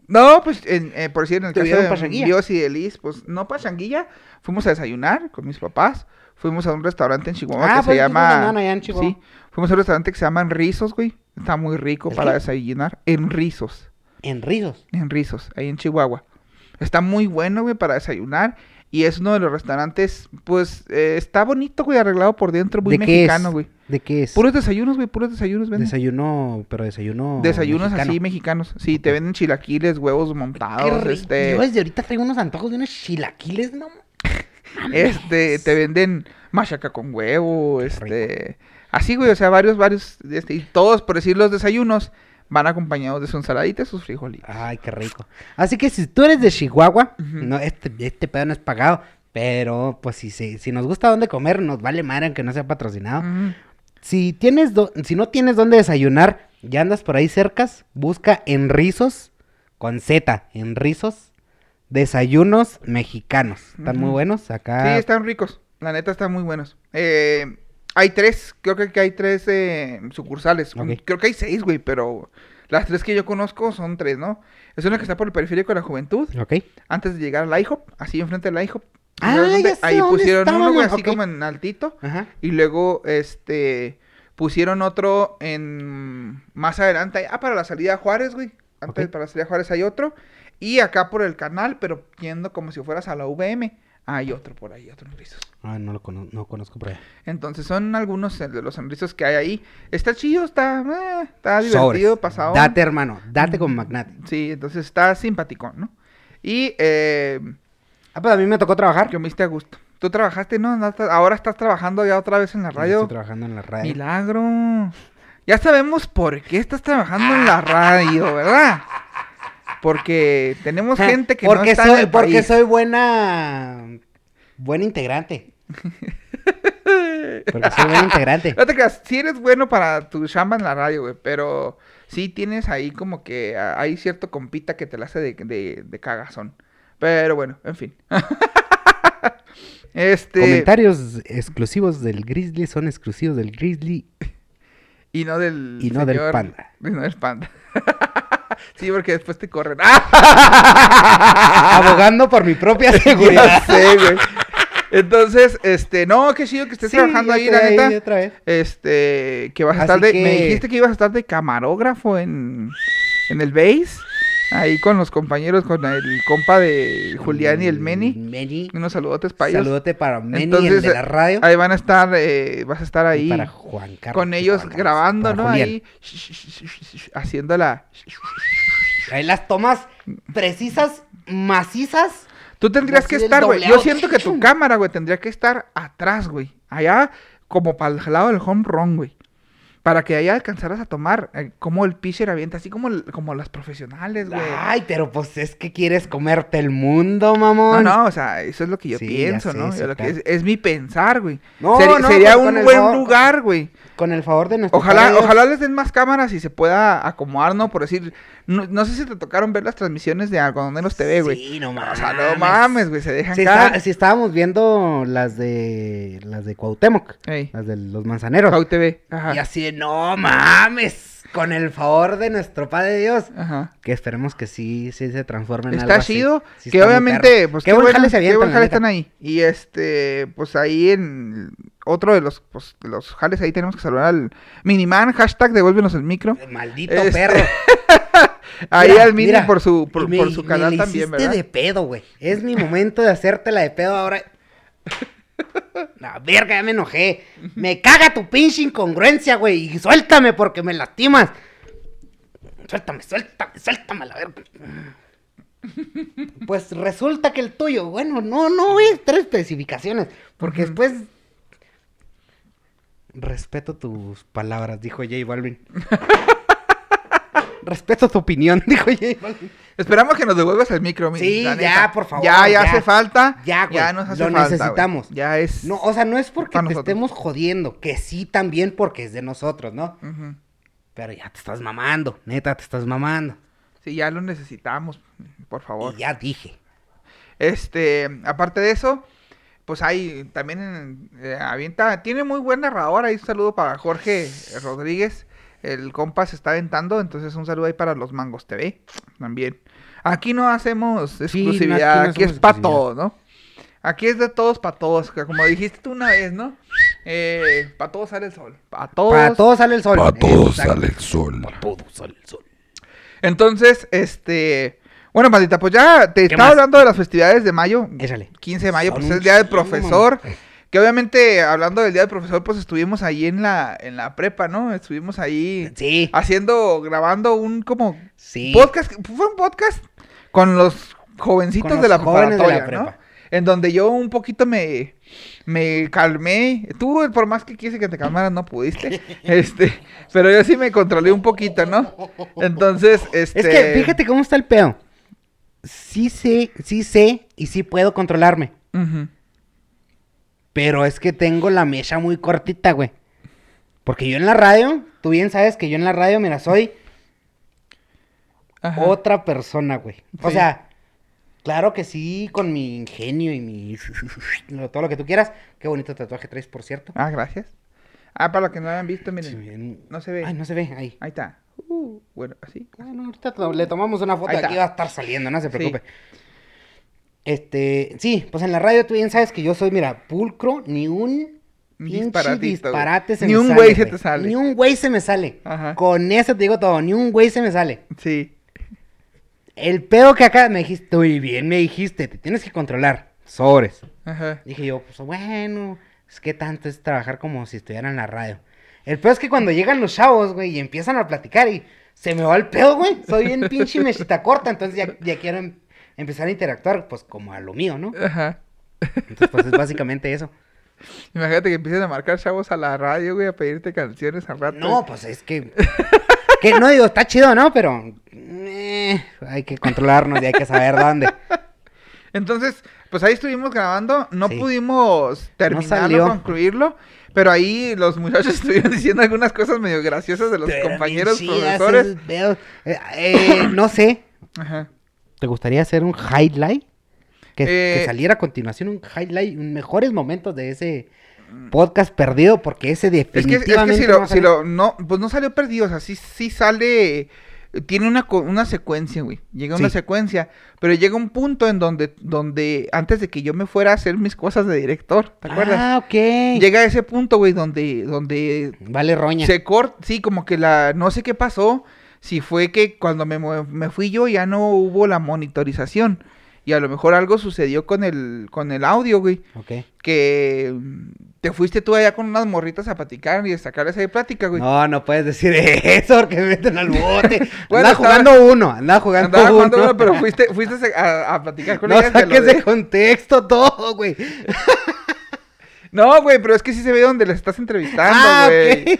No, pues, en, eh, por decir, en el caso ¿Tuvieron de? Dios y de Liz, pues, no pachanguilla, fuimos a desayunar con mis papás, fuimos a un restaurante en Chihuahua Ah, que pues, se llama... allá en Chihuahua. Sí, fuimos a un restaurante que se llama Rizos, güey, está muy rico ¿El para qué? desayunar, en Rizos, En Rizos. en Rizos, ahí en Chihuahua. Está muy bueno, güey, para desayunar, y es uno de los restaurantes, pues, eh, está bonito, güey, arreglado por dentro, muy ¿De qué mexicano, güey. ¿De qué es? Puros desayunos, güey, puros desayunos, venden. Desayuno, pero desayuno. Desayunos mexicano. así mexicanos. Sí, te venden chilaquiles, huevos montados, este... Yo desde ahorita traigo unos antojos de unos chilaquiles, ¿no? [laughs] Este, te venden machaca con huevo, este, así, güey, o sea, varios, varios, este, y todos, por decir los desayunos, van acompañados de su ensaladita y sus frijolitos. Ay, qué rico. Así que si tú eres de Chihuahua, no, este, este pedo no es pagado. Pero, pues, si, se- si nos gusta dónde comer, nos vale madre aunque no sea patrocinado. Si tienes do- si no tienes dónde desayunar, ya andas por ahí cercas, busca en Rizos, con Z, en Rizos, desayunos mexicanos. Están muy buenos acá. Sí, están ricos, la neta están muy buenos. Eh, hay tres, creo que, que hay tres eh, sucursales, creo que hay seis, güey, pero las tres que yo conozco son tres, ¿no? Es una que está por el periférico de la juventud, Ok. antes de llegar al IHOP, así enfrente del IHOP. Ah, ya sé Ahí dónde pusieron uno, güey, así como en altito. Ajá. Y luego, este, pusieron otro en, más adelante, ah, para la salida a Juárez, güey. Antes Ok. para Estrella Juárez hay otro. Y acá por el canal, pero yendo como si fueras a la VM, hay otro por ahí, otro Enrizos. Ah, no lo cono- no conozco por ahí. Entonces son algunos de los Enrizos que hay ahí. Está chido, está, eh, está Sobres. divertido, pasado. Date, hermano. Date con Magnate. Sí, entonces está simpático, ¿no? Y eh, Ah, pues a mí me tocó trabajar. que me diste a gusto. Tú trabajaste, ¿no? Ahora estás trabajando ya otra vez en la Yo radio. Estoy trabajando en la radio. Milagro. Ya sabemos por qué estás trabajando en la [laughs] radio, ¿verdad? Porque tenemos [laughs] gente que no porque está soy, en el Porque país. soy buena... Buena integrante. [laughs] Porque soy buena integrante. No te creas, sí eres bueno para tu chamba en la radio, güey, pero sí tienes ahí como que ah, hay cierto compita que te la hace de, de, de cagazón. Pero bueno, en fin. [laughs] este... Comentarios exclusivos del Grizzly son exclusivos del Grizzly. Y no del Y no del panda. Y no del panda. [laughs] sí, porque después te corren. Abogando por mi propia [laughs] Ya seguridad. sé, güey. Entonces, este, no, qué chido que estés Sí, trabajando ahí, la neta. otra vez. Este, que vas a Así estar de, me dijiste que ibas a estar de camarógrafo en, en el base, ahí con los compañeros, con el compa de Julián y el Meni. Meni. Unos saludotes para ellos. Mm. Saludote para Meni, Entonces, el de la radio. Ahí van a estar, eh, vas a estar y ahí para Juan Carlos. con ellos Juan Carlos, grabando, ¿no? Julián. Ahí haciendo la... Ahí las tomas precisas, macizas. Tú tendrías que estar, güey. Yo siento que tu [laughs] cámara, güey, tendría que estar atrás, güey. Allá, como para el lado del home run, güey. Para que allá alcanzaras a tomar eh, como el pitcher avienta, así como, el- como las profesionales, güey. Ay, pero pues es que quieres comerte el mundo, No, mamón. no, o sea, eso es lo que yo Sí, pienso, sé, ¿no? eso Yo lo que está. es, es mi pensar, güey. No, Seri- no, sería con un buen lugar, güey. Con el favor de nuestro Ojalá, padre ojalá les den más cámaras y se pueda acomodar, ¿no? Por decir, no, no sé si te tocaron ver las transmisiones de Algodoneros TV, güey. Sí, no mames. O sea, no mames, güey, se dejan Si, está- si estábamos viendo las de las de Cuauhtémoc, Ey, las de los manzaneros. Pau TV. Ajá. Y así de, no mames, con el favor de nuestro Padre Dios. Ajá. Que esperemos que sí, sí se transforme en Está algo así. chido, Sí que está obviamente, pues qué, qué, buen bueno, jale se qué avientan, buen la jale neta. están ahí. Y este, pues ahí en otro de los, pues, de los jales ahí tenemos que saludar al Miniman, hashtag devuélvenos el micro. Maldito Este, perro. [laughs] Ahí Mira, al Mini mira, por su, por, me- por su canal también, ¿verdad? de pedo, güey. Es mi momento de hacértela de pedo ahora. La verga, ya me enojé. Me caga tu pinche incongruencia, güey. Y suéltame porque me lastimas. Suéltame, suéltame, suéltame la verga. Pues resulta que el tuyo, bueno, no, no entrar en especificaciones. Porque después. Respeto tus palabras, dijo J Balvin. [laughs] Respeto tu opinión, [laughs] dijo J Balvin. Esperamos que nos devuelvas el micro, Mini, Sí, ya, neta. por favor, Ya, ya, ya. hace falta. Ya, güey, Ya nos hace lo falta, güey. necesitamos. Ya es. No, o sea, no es porque te estemos jodiendo, que sí también porque es de nosotros, ¿no? Pero ya te estás mamando, neta, te estás mamando. Sí, ya lo necesitamos, por favor. Y ya dije. Este, aparte de eso, pues hay también eh, avienta, tiene muy buen narrador, ahí un saludo para Jorge Rodríguez, el compa se está aventando, entonces un saludo ahí para los Mangos TV también. Aquí no hacemos no, exclusividad, aquí no aquí, hacemos es para todos, ¿no? Aquí es de todos para todos, que como dijiste tú una vez, ¿no? Eh, para todos sale el sol, para todos. Para todos sale el sol. Pa' todos Exacto. sale el sol. Para todos sale el sol. Entonces, este, bueno, maldita, pues ya te ¿Qué estaba más? hablando de las festividades de mayo. Échale. 15 de mayo, Son pues es el día del profesor. mamá. Que obviamente, hablando del día del profesor, pues estuvimos ahí en la, en la prepa, ¿no? Estuvimos ahí Sí, haciendo, grabando un como sí. podcast. Fue un podcast con los jovencitos Con de la de preparatoria, ¿no? En donde yo un poquito me, me calmé. Tú, por más que quise que te calmaras, no pudiste. [laughs] este, pero yo sí me controlé un poquito, ¿no? Entonces, este. Es que fíjate cómo está el pedo. Sí sé, sí sé y sí puedo controlarme. Ujú. Pero es que tengo la mecha muy cortita, güey. Porque yo en la radio, tú bien sabes que yo en la radio, mira, soy Ajá. otra persona, güey. O Sí. sea, claro que sí, con mi ingenio y mi... [laughs] todo lo que tú quieras. Qué bonito tatuaje traes, por cierto. Ah, gracias. Ah, para los que no lo han visto, miren. Sí. No se ve. Ay, no se ve, ahí. Ahí está. Uh, bueno, así. Ah, no, ahorita le tomamos una foto, aquí va a estar saliendo, no se Sí. Este, sí, pues en la radio tú bien sabes que yo soy, mira, pulcro, ni un disparate se Ni me un güey se te sale. Ni un güey se me sale. Ajá. Con eso te digo todo, ni un güey se me sale. Sí. El pedo que acá me dijiste, muy bien, me dijiste, te tienes que controlar. Sobres. Ajá. Dije yo, pues bueno, es que tanto es trabajar como si estuviera en la radio. El pedo es que cuando llegan los chavos, güey, y empiezan a platicar y se me va el pedo, güey. Soy bien pinche [laughs] mechita corta, entonces ya, ya quiero em- empezar a interactuar, pues como a lo mío, ¿no? Ajá. Entonces, pues es [laughs] básicamente eso. Imagínate que empiecen a marcar chavos a la radio, güey, a pedirte canciones al rato. No, pues es que. Que no digo, está chido, ¿no? Pero. eh, hay que controlarnos y hay que saber dónde. Entonces, pues ahí estuvimos grabando, no Sí. pudimos terminarlo, salió. concluirlo, pero ahí los muchachos [laughs] estuvieron diciendo algunas cosas medio graciosas de los Pero compañeros chidas, profesores. Eh, eh, no sé. Ajá. ¿Te gustaría hacer un highlight? Que, que Eh, saliera a continuación un highlight, mejores momentos de ese podcast perdido, porque ese Es que, es que definitivamente si lo, no si salió. lo, no, pues no salió perdido, o sea, sí, sí sale, tiene una, una secuencia, güey, llega una Sí. secuencia, pero llega un punto en donde, donde, antes de que yo me fuera a hacer mis cosas de director, ¿te acuerdas? Ah, ok. Llega a ese punto, güey, donde, donde Vale, roña. se corta, sí, como que la, no sé qué pasó, si fue que cuando me, me fui yo ya no hubo la monitorización, y a lo mejor algo sucedió con el, con el audio, güey, Ok. que mm, te fuiste tú allá con unas morritas a platicar y a sacarles ahí plática, güey. No, no puedes decir [laughs] eso porque me meten al bote. [laughs] Bueno, andaba estaba- jugando uno, andaba jugando Andaba uno. jugando uno, pero fuiste, fuiste a, a platicar con No ellas de lo saques de... de- contexto todo, güey. [laughs] No, güey, pero es que sí se ve donde les estás entrevistando, Ah, güey.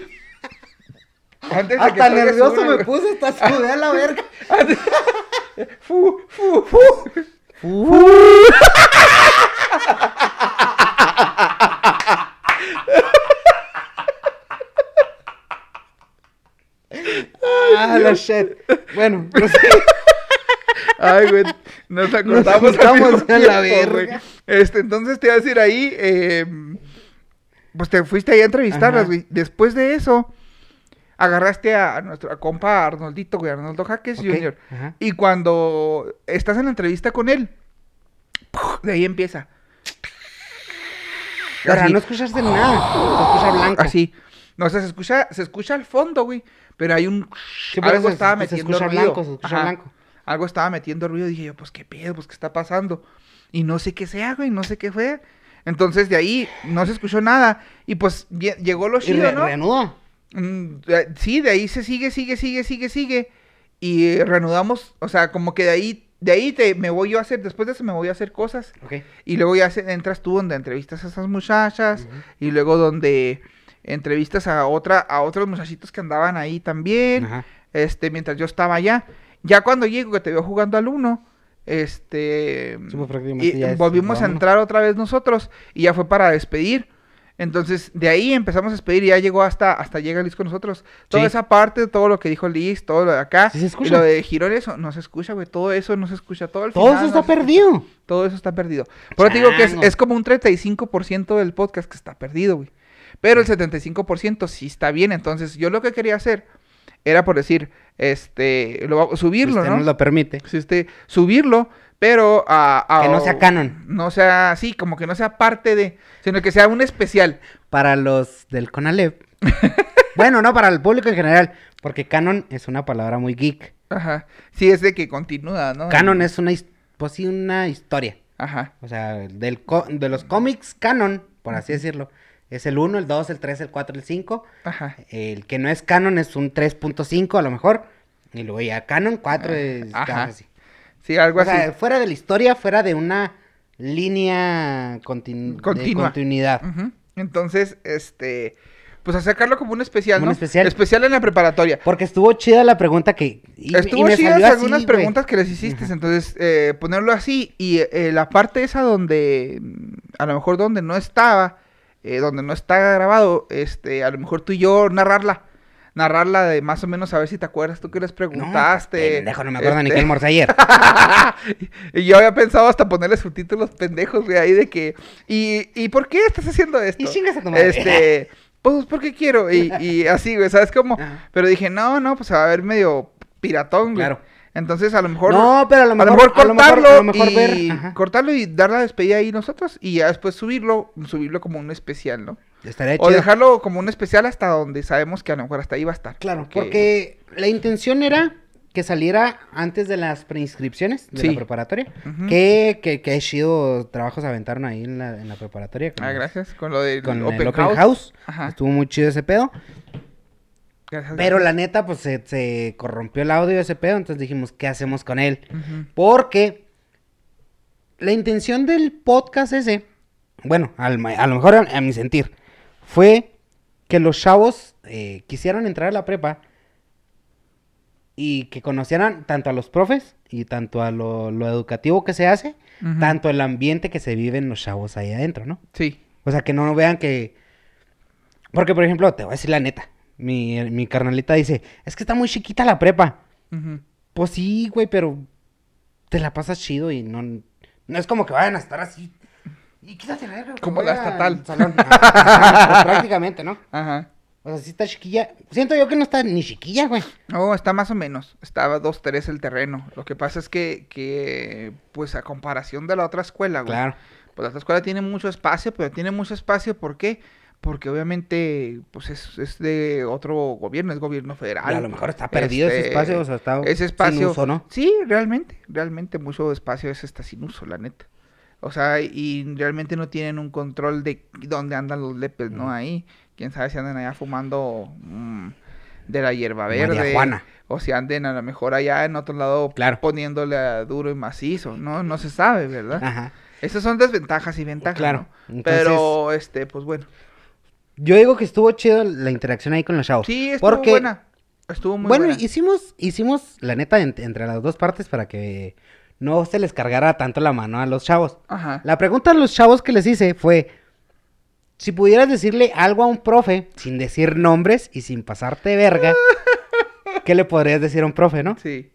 Antes de que Hasta salgas nervioso me puse, hasta sudé a la verga. [laughs] Fu, fu, fu. [laughs] Ah, la shit. Bueno, no sé. [laughs] Ay, güey, nos acordamos al a la verga. Este, entonces te iba a decir ahí, eh, pues te fuiste ahí a entrevistarlas, güey. Después de eso, agarraste a, nuestro a compa Arnoldito, güey, Arnoldo Jaques Ok, Jr. ajá. Y cuando estás en la entrevista con él, de ahí empieza. Pero no escuchaste nada. Se escucha blanco. Así. No, o sea, se escucha, se escucha al fondo, güey. Pero hay un. Sí, algo eso estaba se- se metiendo escucha ruido. blanco, se escucha Ajá. blanco. Algo estaba metiendo ruido. Dije yo, pues qué pedo, pues qué está pasando. Y no sé qué sea, güey, no sé qué fue. Entonces de ahí no se escuchó nada. Y pues lle- llegó lo Y chido, ¿no? reanuda. Mm, sí, de ahí se sigue, sigue, sigue, sigue, sigue. Y reanudamos, o sea, como que de ahí, de ahí te, me voy yo a hacer, después de eso me voy a hacer cosas. Y luego ya se- entras tú donde entrevistas a esas muchachas. Y luego donde entrevistas a otra, a otros muchachitos que andaban ahí también. Este, mientras yo estaba allá. Ya cuando llego, que te veo jugando al uno, este. Sí, pues, y volvimos a entrar otra vez nosotros. Y ya fue para despedir. Entonces, de ahí empezamos a despedir y ya llegó hasta, hasta llega Liz con nosotros. Toda Sí. esa parte, todo lo que dijo Liz, todo lo de acá. Sí se escucha. Y lo de Girón, eso no se escucha, güey. Todo eso no se escucha. Todo el Todo final eso no está escucha. perdido. Todo eso está perdido. Por eso te digo que es, es como un 35% del podcast que está perdido, güey. Pero el 75% sí está bien. Entonces, yo lo que quería hacer era por decir, este, lo, subirlo, Usted ¿no? nos lo permite. Si este, subirlo, pero a, a- Que no sea canon. No sea así, como que no sea parte de, sino que sea un especial. Para los del Conalep. [laughs] bueno, no, para el público en general. Porque canon es una palabra muy geek. Ajá. Sí, es de que continúa, ¿no? Canon es una, pues sí, una historia. Ajá. O sea, del co- de los cómics canon, por así decirlo. Es el 1, el 2, el 3, el 4, el 5. Ajá. El que no es canon es un 3.5 a lo mejor. Y luego ya canon 4 es Ajá. casi así. Sí, algo O así. sea, fuera de la historia, fuera de una línea continu- de Continua. continuidad. Entonces, este, pues a sacarlo como un especial, Como ¿no? un especial. Especial en la preparatoria. Porque estuvo chida la pregunta que... y- y Estuvo me chidas así, algunas preguntas que les hiciste, entonces eh, ponerlo así y eh, la parte esa donde, mm, a lo mejor donde no estaba, eh, donde no está grabado, este, a lo mejor tú y yo narrarla, narrarla de más o menos a ver si te acuerdas tú que les No, preguntaste. pendejo, no me acuerdo ni este, qué almorcé ayer. [laughs] y yo había pensado hasta ponerle subtítulos pendejos, güey, ahí de que, ¿y, ¿y por qué estás haciendo esto? Y chingas a tu madre. Este, pues porque quiero, y, y así, güey, ¿sabes cómo? Ajá. Pero dije, no, no, pues se va a ver medio piratón, güey. Claro. Entonces, a lo mejor. No, pero a lo a mejor, lo mejor a lo mejor- cortarlo a lo mejor y ver, ajá. cortarlo y dar la despedida ahí nosotros y ya después subirlo, subirlo como un especial, ¿no? Estaría O chido. dejarlo como un especial hasta donde sabemos que a lo mejor hasta ahí va a estar. Claro, porque la intención era que saliera antes de las preinscripciones de Sí. la preparatoria. Ujú. Que, que, que chido trabajos aventaron ahí en la, en la preparatoria. Ah, gracias. Con lo del Con Open, el Open House. House. Ajá. Estuvo muy chido ese pedo. Gracias, Pero la neta, pues se, se corrompió el audio de ese pedo. Entonces dijimos, ¿qué hacemos con él? Porque la intención del podcast ese, bueno, al a lo mejor a, a mi sentir, fue que los chavos eh, quisieran entrar a la prepa y que conocieran tanto a los profes y tanto a lo, lo educativo que se hace, tanto el ambiente que se vive en los chavos ahí adentro, ¿no? Sí. O sea, que no vean que... Porque, por ejemplo, te voy a decir la neta. Mi, mi carnalita dice, es que está muy chiquita la prepa. Pues sí, güey, pero te la pasas chido y no, no es como que vayan a estar así. Y quítate la verga. Como la al estatal. salón". Ajá, [laughs] prácticamente, ¿no? Ajá. O sea, sí está chiquilla. Siento yo que no está ni chiquilla, güey. No, está más o menos. Estaba 2-3 el terreno. Lo que pasa es que, que, pues a comparación de la otra escuela, güey. Claro. Pues la otra escuela tiene mucho espacio, pero tiene mucho espacio, ¿por qué? Porque obviamente, pues es, es de otro gobierno, es gobierno federal. Y a lo mejor está perdido ese Este, espacio, o sea, está ese espacio, sin uso, ¿no? Sí, realmente, realmente mucho espacio es está sin uso, la neta. O sea, y realmente no tienen un control de dónde andan los lepes, ¿no? Ahí, quién sabe si andan allá fumando mm, de la hierba verde. Marihuana. O si anden a lo mejor allá en otro lado Claro. poniéndole a duro y macizo, ¿no? No se sabe, ¿verdad? Ajá. Esas son desventajas y ventajas, Claro. ¿no? Entonces- Pero, este, pues bueno. Yo digo que estuvo chido la interacción ahí con los chavos. Sí, estuvo porque, buena. Estuvo muy bueno, buena. hicimos, hicimos, la neta, ent- entre las dos partes para que no se les cargara tanto la mano a los chavos. Ajá. La pregunta a los chavos que les hice fue, si pudieras decirle algo a un profe sin decir nombres y sin pasarte verga, [laughs] ¿qué le podrías decir a un profe, no? Sí.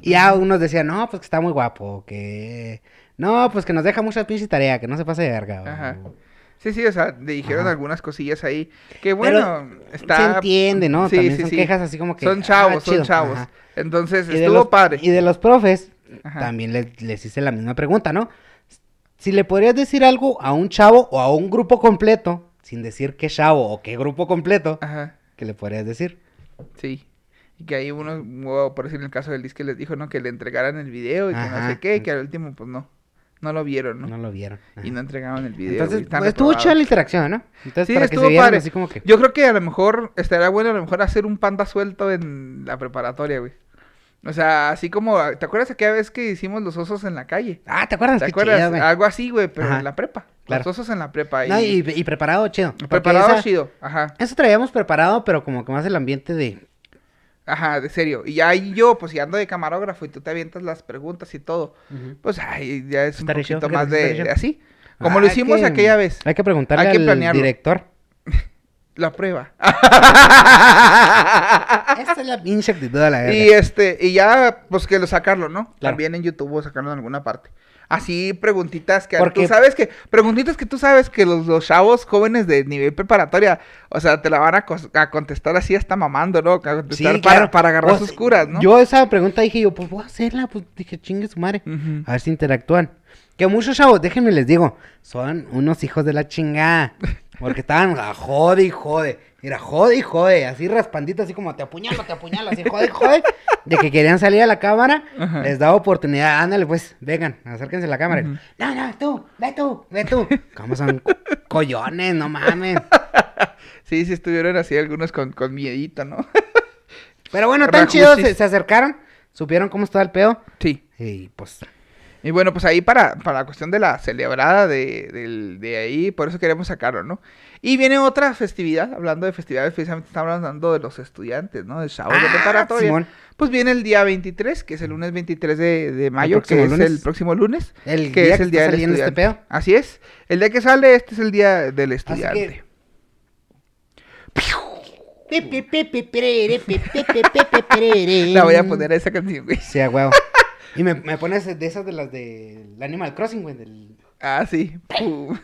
Y ya unos decían, no, pues que está muy guapo, que... No, pues que nos deja mucha pinche tarea, que no se pase de verga. o- Ajá. Sí, sí, o sea, le dijeron Ajá. algunas cosillas ahí. Que bueno, está. Se entiende, ¿no? Sí, También sí, son sí. quejas así como que... Son ah, chavos, son chido, chavos. ajá. Entonces, Y estuvo los, padre. y de los profes, Ajá. también les, les hice la misma pregunta, ¿no? Si le podrías decir algo a un chavo o a un grupo completo, sin decir qué chavo o qué grupo completo, Ajá. ¿qué le podrías decir? Sí. Y que ahí uno, por decir en el caso del disque, les dijo, ¿no? Que le entregaran el video y que no sé qué, y que al último, pues no. No lo vieron, ¿no? No lo vieron. Y no entregaban el video. Entonces, pues, estuvo chida la interacción, ¿no? Entonces, Sí, para que estuvo se vieran padre. así como que... Yo creo que a lo mejor estaría bueno a lo mejor hacer un panda suelto en la preparatoria, güey. O sea, así como, ¿te acuerdas aquella vez que hicimos los osos en la calle? Ah, ¿te acuerdas? ¿Te Qué acuerdas? chido, güey. Algo así, güey, pero Ajá. en la prepa. Claro. Los osos en la prepa. Y... No, y, y preparado, chido. Porque Preparado esa- chido, ajá. Eso traíamos preparado, pero como que más el ambiente de... Ajá, de serio. Y ahí yo, pues, si ando de camarógrafo y tú te avientas las preguntas y todo, pues, ay, ya es un Estaría chido, poquito más de, estaría de chido. así. Como Ah, lo hay hicimos que- aquella vez. Hay que preguntarle Hay que al planearlo. director. [laughs] La prueba. [laughs] Esta es la pinche actitud de la verga. Y este, y ya, pues que lo sacarlo, ¿no? Claro. También en YouTube o sacarlo en alguna parte. Así preguntitas que Porque- tú sabes que, preguntitas que tú sabes que los, los chavos jóvenes de nivel preparatoria, o sea, te la van a, a contestar así hasta mamando, ¿no? A contestar Sí, para, claro. para agarrar O sus curas, ¿no? Yo esa pregunta dije yo, pues voy a hacerla, pues dije, chingue su madre. A ver si interactúan. Que muchos chavos, déjenme les digo, son unos hijos de la chingada. Porque estaban a jode y jode. Mira, jode y jode, así raspandito, así como te apuñalo, te apuñalo, así jode y jode. De que querían salir a la cámara, Ajá. les daba oportunidad, ándale pues, vengan, acérquense a la cámara. Ujú. No, no, tú, ve tú, ve tú. ¿Cómo son co- collones? No mames. Sí, sí estuvieron así algunos con, con miedito, ¿no? Pero bueno, [laughs] tan chidos, se, se acercaron, supieron cómo estaba el pedo. sí. Y pues, Y bueno, pues ahí para, para la cuestión de la celebrada de, de ahí, por eso queremos sacarlo, ¿no? Y viene otra festividad, hablando de festividades, precisamente estamos hablando de los estudiantes, ¿no? De chavos de Ah, preparatoria. Simón. Pues viene el día 23, que es el lunes 23 de, de mayo, que es el próximo lunes. El que día es el día del este estudiante. pedo. Así es. El día que sale, este es el día del Así estudiante. que... La [laughs] La voy a poner a esa canción, güey. Sí, a huevo. Y me, me pones de esas de las del Animal Crossing, güey. Del... Ah, sí. Pum.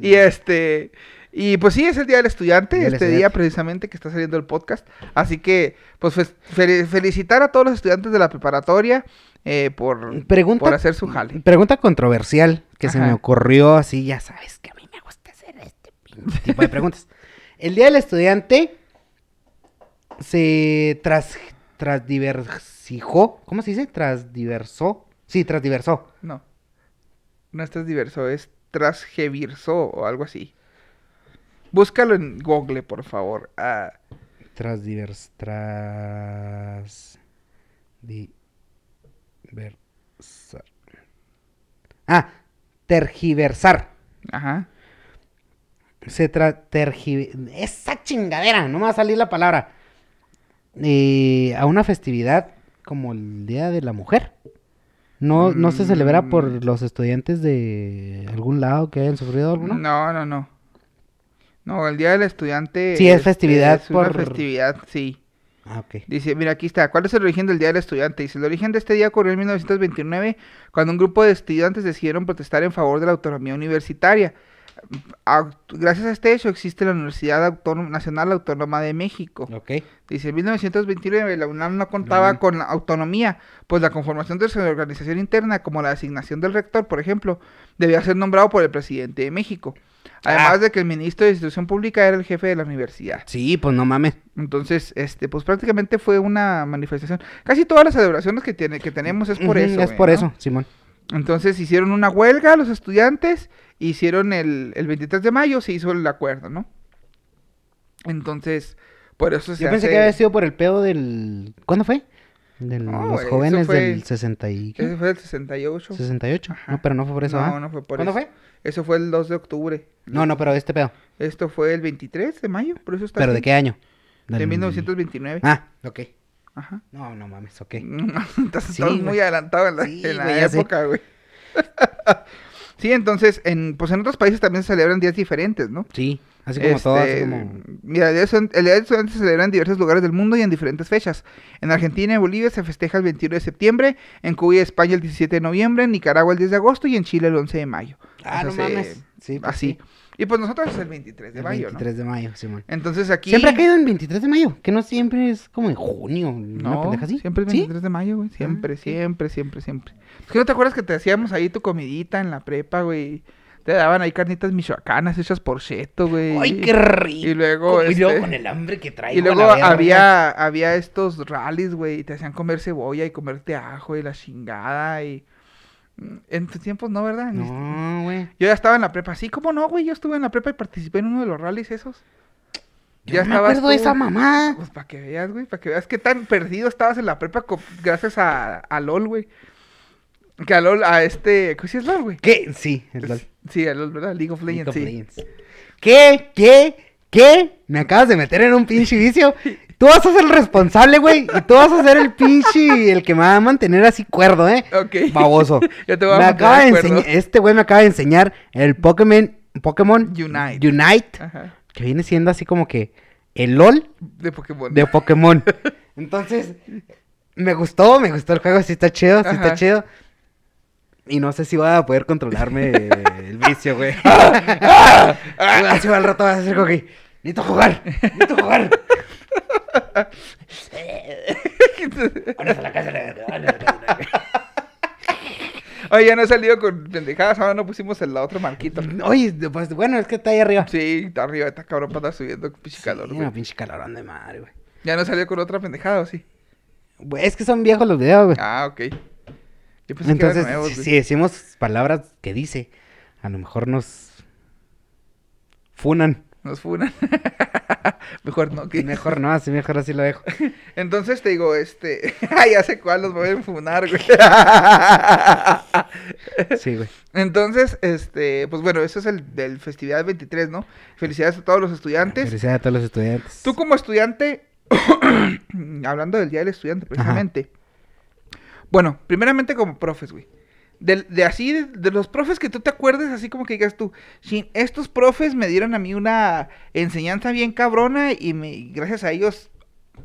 y este. Y pues sí, es el Día del Estudiante, Día este día precisamente que está saliendo el podcast. Así que, pues fe- fel- felicitar a todos los estudiantes de la preparatoria eh, por, Pregunta, por hacer su jale. Pregunta controversial que se me ocurrió así, ya sabes que a mí me gusta hacer este pinche tipo de preguntas. El Día del Estudiante se tras, ¿Cómo se dice? Trasdiversó. Sí, trasdiversó. No. No es transdiverso, es transgevirso o algo así. Búscalo en Google, por favor. Ah. Tras. Diversar. Ah, tergiversar. ajá. Se tra tergi- Esa chingadera, no me va a salir la palabra. Eh, a una festividad como el Día de la Mujer. No, no se celebra Mm. por los estudiantes de algún lado que hayan sufrido alguno. No, no, no. No, el Día del Estudiante. Sí, es festividad Es una por- festividad, sí. Ah, ok. Dice, mira, aquí está. ¿Cuál es el origen del Día del Estudiante? Dice, el origen de este día ocurrió en 1929, cuando un grupo de estudiantes decidieron protestar en favor de la autonomía universitaria. Gracias a este hecho existe la Universidad Autónoma- Nacional Autónoma de México. Ok. Dice, en 1929 la UNAM no contaba con la autonomía, pues la conformación de su organización interna, como la designación del rector, por ejemplo, debía ser nombrado por el presidente de México. Además Ah. de que el ministro de Institución Pública era el jefe de la universidad. Sí, pues no mames. Entonces, este, pues prácticamente fue una manifestación. Casi todas las celebraciones que tiene, que tenemos es por eso. Es por ¿no? eso, Simón. Entonces hicieron una huelga los estudiantes, hicieron el, el 23 de mayo, se hizo el acuerdo, ¿no? Entonces, por eso se Yo pensé hace- que había sido por el pedo del... ¿Cuándo fue? De No, los eso jóvenes fue del el- 60 y... ¿qué? Ese fue el 68. 68. Ajá. No, pero no fue por eso, No, ¿ah? no fue por ¿Cuándo eso. fue? Eso fue el 2 de octubre. No, no, pero este pedo. Esto fue el 23 de mayo, por eso está ¿Pero de qué año? De Del- 1929. Ah, ok. Ajá. No, no mames, ok. [laughs] Entonces Sí, muy adelantados en la, Sí, en época, güey. [laughs] sí, entonces, en, pues en otros países también se celebran días diferentes, ¿no? Sí, así como todo, así Este, como... Mira, el día, de Estudiant- el Día del Estudiante se celebra en diversos lugares del mundo y en diferentes fechas. En Argentina y Bolivia se festeja el 21 de septiembre, en Cuba y España el 17 de noviembre, en Nicaragua el 10 de agosto y en Chile el 11 de mayo. Ah, O no sea, se- mames. Sí, pues así. sí. Y pues nosotros es el 23 de El mayo, 23 de mayo, Simón. Entonces aquí... Siempre ha caído en 23 de mayo, que no siempre es como en junio, una No, pendeja así. siempre el ¿Sí? 23 de mayo, güey. Siempre, Ah, sí. siempre, siempre, siempre. Es que no te acuerdas que te hacíamos ahí tu comidita en la prepa, güey. Te daban ahí carnitas michoacanas hechas por Cheto, güey. ¡Ay, qué rico! Y luego, Y luego este, con el hambre que traigo Y la luego había, había estos rallies, güey, y te hacían comer cebolla y comerte ajo y la chingada y... En tus tiempos no, ¿verdad? No, güey. Yo ya estaba en la prepa. Sí, ¿cómo no, güey? Yo estuve en la prepa y participé en uno de los rallies esos. Yo no me acuerdo de tú. esa mamá. Pues para que veas, güey, para que veas qué tan perdido estabas en la prepa gracias a, a LOL, güey. Que a LOL, a este... ¿Qué sí es LOL, güey? ¿Qué? Sí, el LOL. Sí, a LOL, ¿verdad? League of League Legends, of sí. Legends. ¿Qué? ¿Qué? ¿Qué? Me acabas de meter en un pinche vicio. [laughs] Tú vas a ser el responsable, güey. Y tú vas a ser el pinche, el que me va a mantener así cuerdo, ¿eh? Ok. Baboso. [laughs] Yo te voy a me acaba de enseñar, este güey me acaba de enseñar el Pokémon, Pokémon Unite. Unite, Ajá. que viene siendo así como que el LOL De Pokémon. de Pokémon. [laughs] Entonces, me gustó, me gustó el juego, sí está chido, sí está chido. Y no sé si voy a poder controlarme [laughs] el vicio, güey. Ah, Así va al rato vas a hacer como que, necesito jugar, necesito jugar. Vámonos a la casa, vámonos a la casa. Oye, ya no he salido con pendejadas, ahora no pusimos el otro marquito. Oye, pues bueno, es que está ahí arriba. Sí, está arriba, está cabrón para estar subiendo, pinche calor, Sí, güey. pinche calorón de madre, güey. Ya no salió con otra pendejada, ¿o sí? Güey, Es que son viejos los videos, güey. Ah, ok. Yo pensé Entonces, que nuevos, si, si decimos palabras que dice, a lo mejor nos funan. Nos funan. [laughs] Mejor no, que Mejor no, así mejor así lo dejo. [laughs] Entonces te digo, este. [laughs] Ay, ya sé cuál los voy a funar, güey. Sí, güey. Entonces, este. Pues bueno, eso es el del Festividad 23, ¿no? Felicidades a todos los estudiantes. Felicidades a todos los estudiantes. Tú como estudiante. [clears throat] hablando del Día del Estudiante, precisamente. Bueno, primeramente como profes, güey. De, de así, de, de los profes que tú te acuerdes, así como que digas tú, "Shin, estos profes me dieron a mí una enseñanza bien cabrona y me, gracias a ellos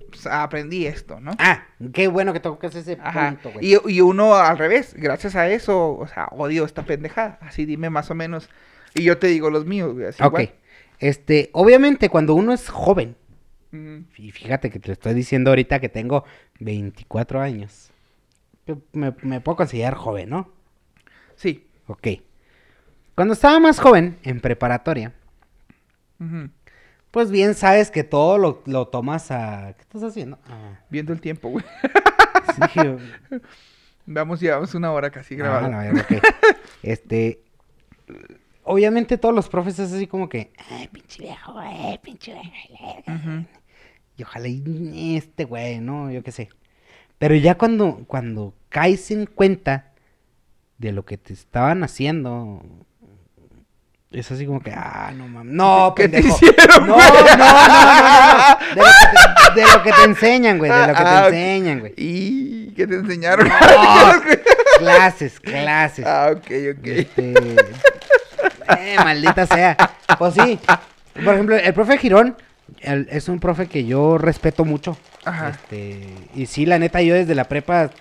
pues, aprendí esto, ¿no? Ah, qué bueno que tocas ese Ajá. punto, güey. Y, y uno al revés, gracias a eso, o sea, odio esta pendejada. Así dime más o menos. Y yo te digo los míos, güey, así ok. igual. Este, obviamente cuando uno es joven, y fíjate que te estoy diciendo ahorita que tengo 24 años. Me puedo considerar joven, ¿no? Sí. Ok. Cuando estaba más joven, en preparatoria, pues bien sabes que todo lo, lo tomas a... ¿Qué estás haciendo? Ah, Viendo el tiempo, güey. [laughs] sí, dije, Vamos, llevamos una hora casi Ah, grabando. la verga, ok. [laughs] Este. Obviamente todos los profes es así como que. Ay, pinche viejo, güey, pinche viejo. la verga". Ujú. Y ojalá y este güey, ¿no? Yo qué sé. Pero ya cuando, cuando caes en cuenta de lo que te estaban haciendo. Es así como que, ah, no mames. No, ¿Qué te pendejo. hicieron, No, no, güey? no, no, no, no. De lo que te, de lo que te enseñan, güey. De lo que te Ah, enseñan, güey. ¿Y qué te enseñaron? No, [laughs] clases, clases. ah, ok, ok. Este, eh, maldita sea. Pues sí. Por ejemplo, el profe Girón el- es un profe que yo respeto mucho. Ajá. Este, y sí, la neta, yo desde la prepa.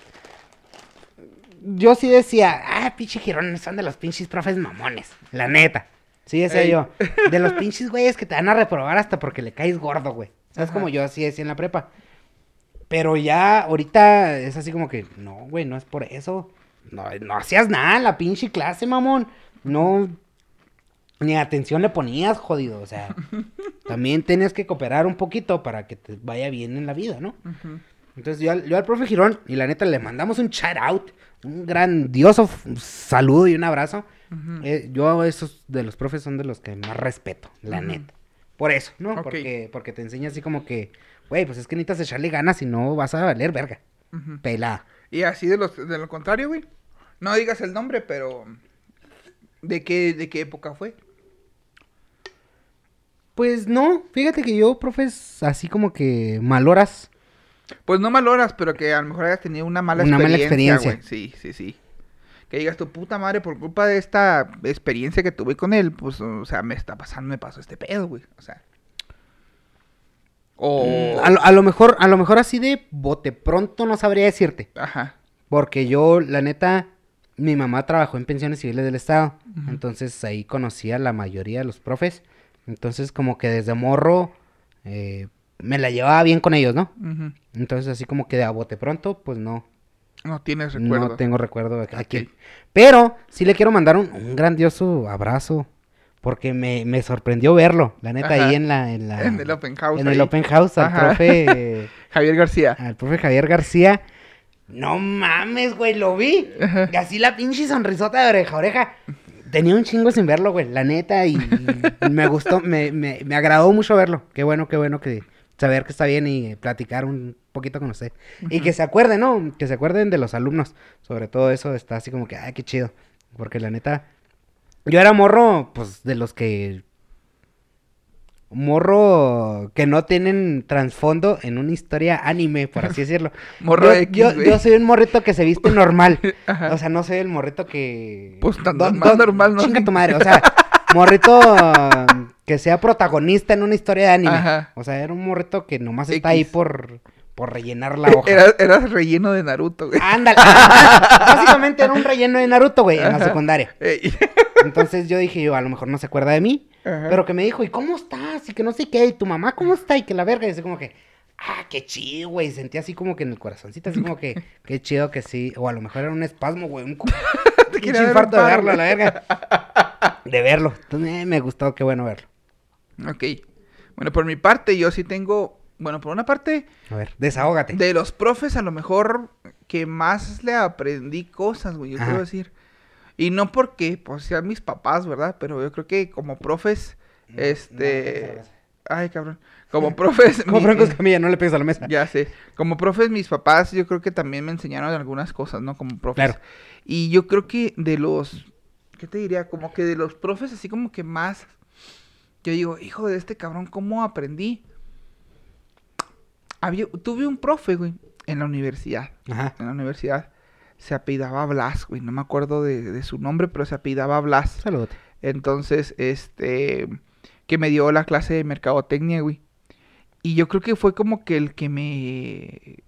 Yo sí decía, ah, pinche Girón, son de los pinches profes mamones. La neta. Sí, decía Ey. yo. De los [laughs] pinches güeyes que te van a reprobar hasta porque le caes gordo, güey. ¿Sabes como yo así decía en la prepa? Pero ya ahorita es así como que, no, güey, no es por eso. No, no hacías nada en la pinche clase, mamón. No, ni atención le ponías, jodido. O sea, [laughs] también tenías que cooperar un poquito para que te vaya bien en la vida, ¿no? Entonces yo, al- yo al profe Girón, y la neta le mandamos un shout out, un grandioso saludo y un abrazo. Eh, yo esos de los profes son de los que más respeto, la Ujú. neta. Por eso, ¿no? Porque, porque te enseña así como que, güey, pues es que necesitas echarle ganas y no vas a valer verga. Ujú. Pelada. Y así de, los, de lo contrario, güey. No digas el nombre, pero... ¿De qué, de qué época fue? Pues no, fíjate que yo, profes, así como que maloras. Pues no maloras, pero que a lo mejor hayas tenido una mala Una mala experiencia. experiencia. güey. Sí, sí, sí. Que digas tu puta madre, por culpa de esta experiencia que tuve con él, pues, o sea, me está pasando, me pasó este pedo, güey. O sea. O. Mm, A lo, a lo mejor, a lo mejor así de bote pronto no sabría decirte. Ajá. Porque yo, la neta, mi mamá trabajó en pensiones civiles del estado. Entonces ahí conocía a la mayoría de los profes. Entonces como que desde morro eh, me la llevaba bien con ellos, ¿no? Ujú. Entonces así como que de a bote pronto, pues no. No tienes recuerdo. No tengo recuerdo de a quién. Ok. Pero sí le quiero mandar un, un grandioso abrazo. Porque me, me sorprendió verlo, la neta, Ajá. ahí en la... En, la, En el open house. En ahí. el open house, al Ajá. profe... [laughs] Javier García. al profe Javier García. No mames, güey, lo vi. Ajá. Y así la pinche sonrisota de oreja a oreja. Tenía un chingo sin verlo, güey, la neta, y, y me gustó, me, me, me agradó mucho verlo. Qué bueno, qué bueno que saber que está bien y platicar un poquito con usted. Y que se acuerden, ¿no? Que se acuerden de los alumnos. Sobre todo eso está así como que, ay, qué chido. Porque la neta, yo era morro, pues, de los que... Morro que no tienen trasfondo en una historia anime, por así decirlo. [laughs] Morro yo, X, yo, yo soy un morrito que se viste normal. [laughs] Ajá. O sea, no soy el morrito que. Pues tan Do- normal, do- normal, ¿no? Chinga tu madre. O sea, [laughs] morrito que sea protagonista en una historia de anime. Ajá. O sea, era un morrito que nomás está X. ahí por, por rellenar la [laughs] hoja. Era, eras relleno de Naruto, güey. Ándale. [laughs] Básicamente era un relleno de Naruto, güey, en la secundaria. Ey. [laughs] Entonces yo dije, yo a lo mejor no se acuerda de mí. Ajá. Pero que me dijo, ¿y cómo estás? Y que no sé qué, y tu mamá, ¿cómo está? Y que la verga, y así como que, ah, qué chido, güey. Sentí así como que en el corazoncito, así [laughs] como que, qué chido que sí. O a lo mejor era un espasmo, güey. Un dar [laughs] un infarto de verlo, a la verga. De verlo. Entonces, eh, me gustó, qué bueno verlo. Ok. Bueno, por mi parte, yo sí tengo. Bueno, por una parte, A ver, desahógate. de los profes, a lo mejor que más le aprendí cosas, güey, yo Ajá. quiero decir. Y no porque, pues, sean mis papás, ¿verdad? Pero yo creo que como profes, este. Ay, cabrón. Como profes. [laughs] Como mi- Franco Escamilla, no le pegues a la mesa. Ya sé. Como profes, mis papás, yo creo que también me enseñaron algunas cosas, ¿no? Como profes. Claro. Y yo creo que de los. ¿Qué te diría? Como que de los profes, así como que más. Yo digo, hijo de este cabrón, ¿cómo aprendí? Había, tuve un profe, güey, en la universidad. Ajá. En la universidad. Se apellidaba Blas, güey. No me acuerdo de, de su nombre, pero se apellidaba Blas. Saludos. Entonces, este, que me dio la clase de mercadotecnia, güey. Y yo creo que fue como que el que me,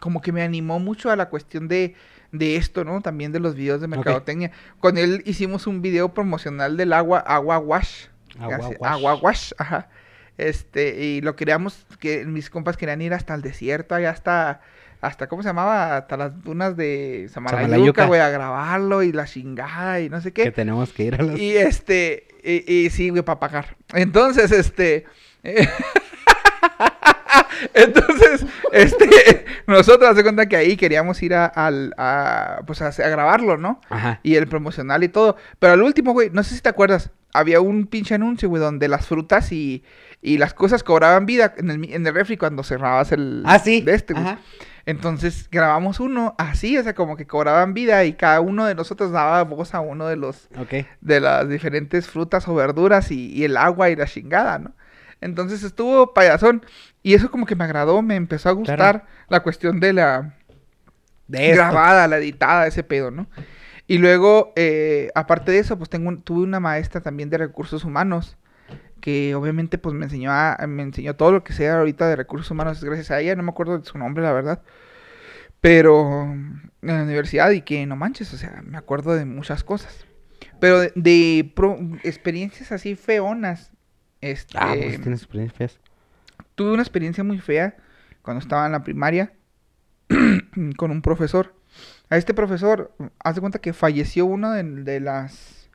como que me animó mucho a la cuestión de, de esto, ¿no? También de los videos de mercadotecnia. Con él hicimos un video promocional del agua, agua wash. Agua wash. Agua wash, ajá. Este, y lo queríamos, que mis compas querían ir hasta el desierto, allá hasta, hasta, ¿cómo se llamaba? Hasta las dunas de. Samalayuca, güey, a grabarlo y la chingada y no sé qué. Que tenemos que ir a las... Y este, Y, y sí, güey, para pagar. Entonces, este. [laughs] Entonces, este, nosotros de cuenta que ahí queríamos ir a, al- a, pues a, a grabarlo, ¿no? Ajá. Y el promocional y todo. Pero al último, güey, no sé si te acuerdas, había un pinche anuncio, güey, donde las frutas y, y las cosas cobraban vida en el, en el refri cuando cerrabas el... Ah, sí. De este, güey. Ajá. Entonces grabamos uno así, o sea, como que cobraban vida y cada uno de nosotros daba voz a uno de los Ok. de las diferentes frutas o verduras y, y el agua y la chingada, ¿no? Entonces estuvo payasón y eso como que me agradó, me empezó a gustar Claro. la cuestión de la De grabada, la editada, ese pedo, ¿no? Y luego, eh, aparte de eso, pues tengo un- tuve una maestra también de recursos humanos que obviamente pues me enseñó a- me enseñó todo lo que sea ahorita de recursos humanos gracias a ella, no me acuerdo de su nombre, la verdad. Pero en la universidad y que no manches, o sea, me acuerdo de muchas cosas. Pero de, de pro- experiencias así feonas, este, Ah, pues tienes experiencias feas. tuve una experiencia muy fea cuando estaba en la primaria [clears throat] con un profesor. A este profesor, haz de cuenta que falleció uno de, de las...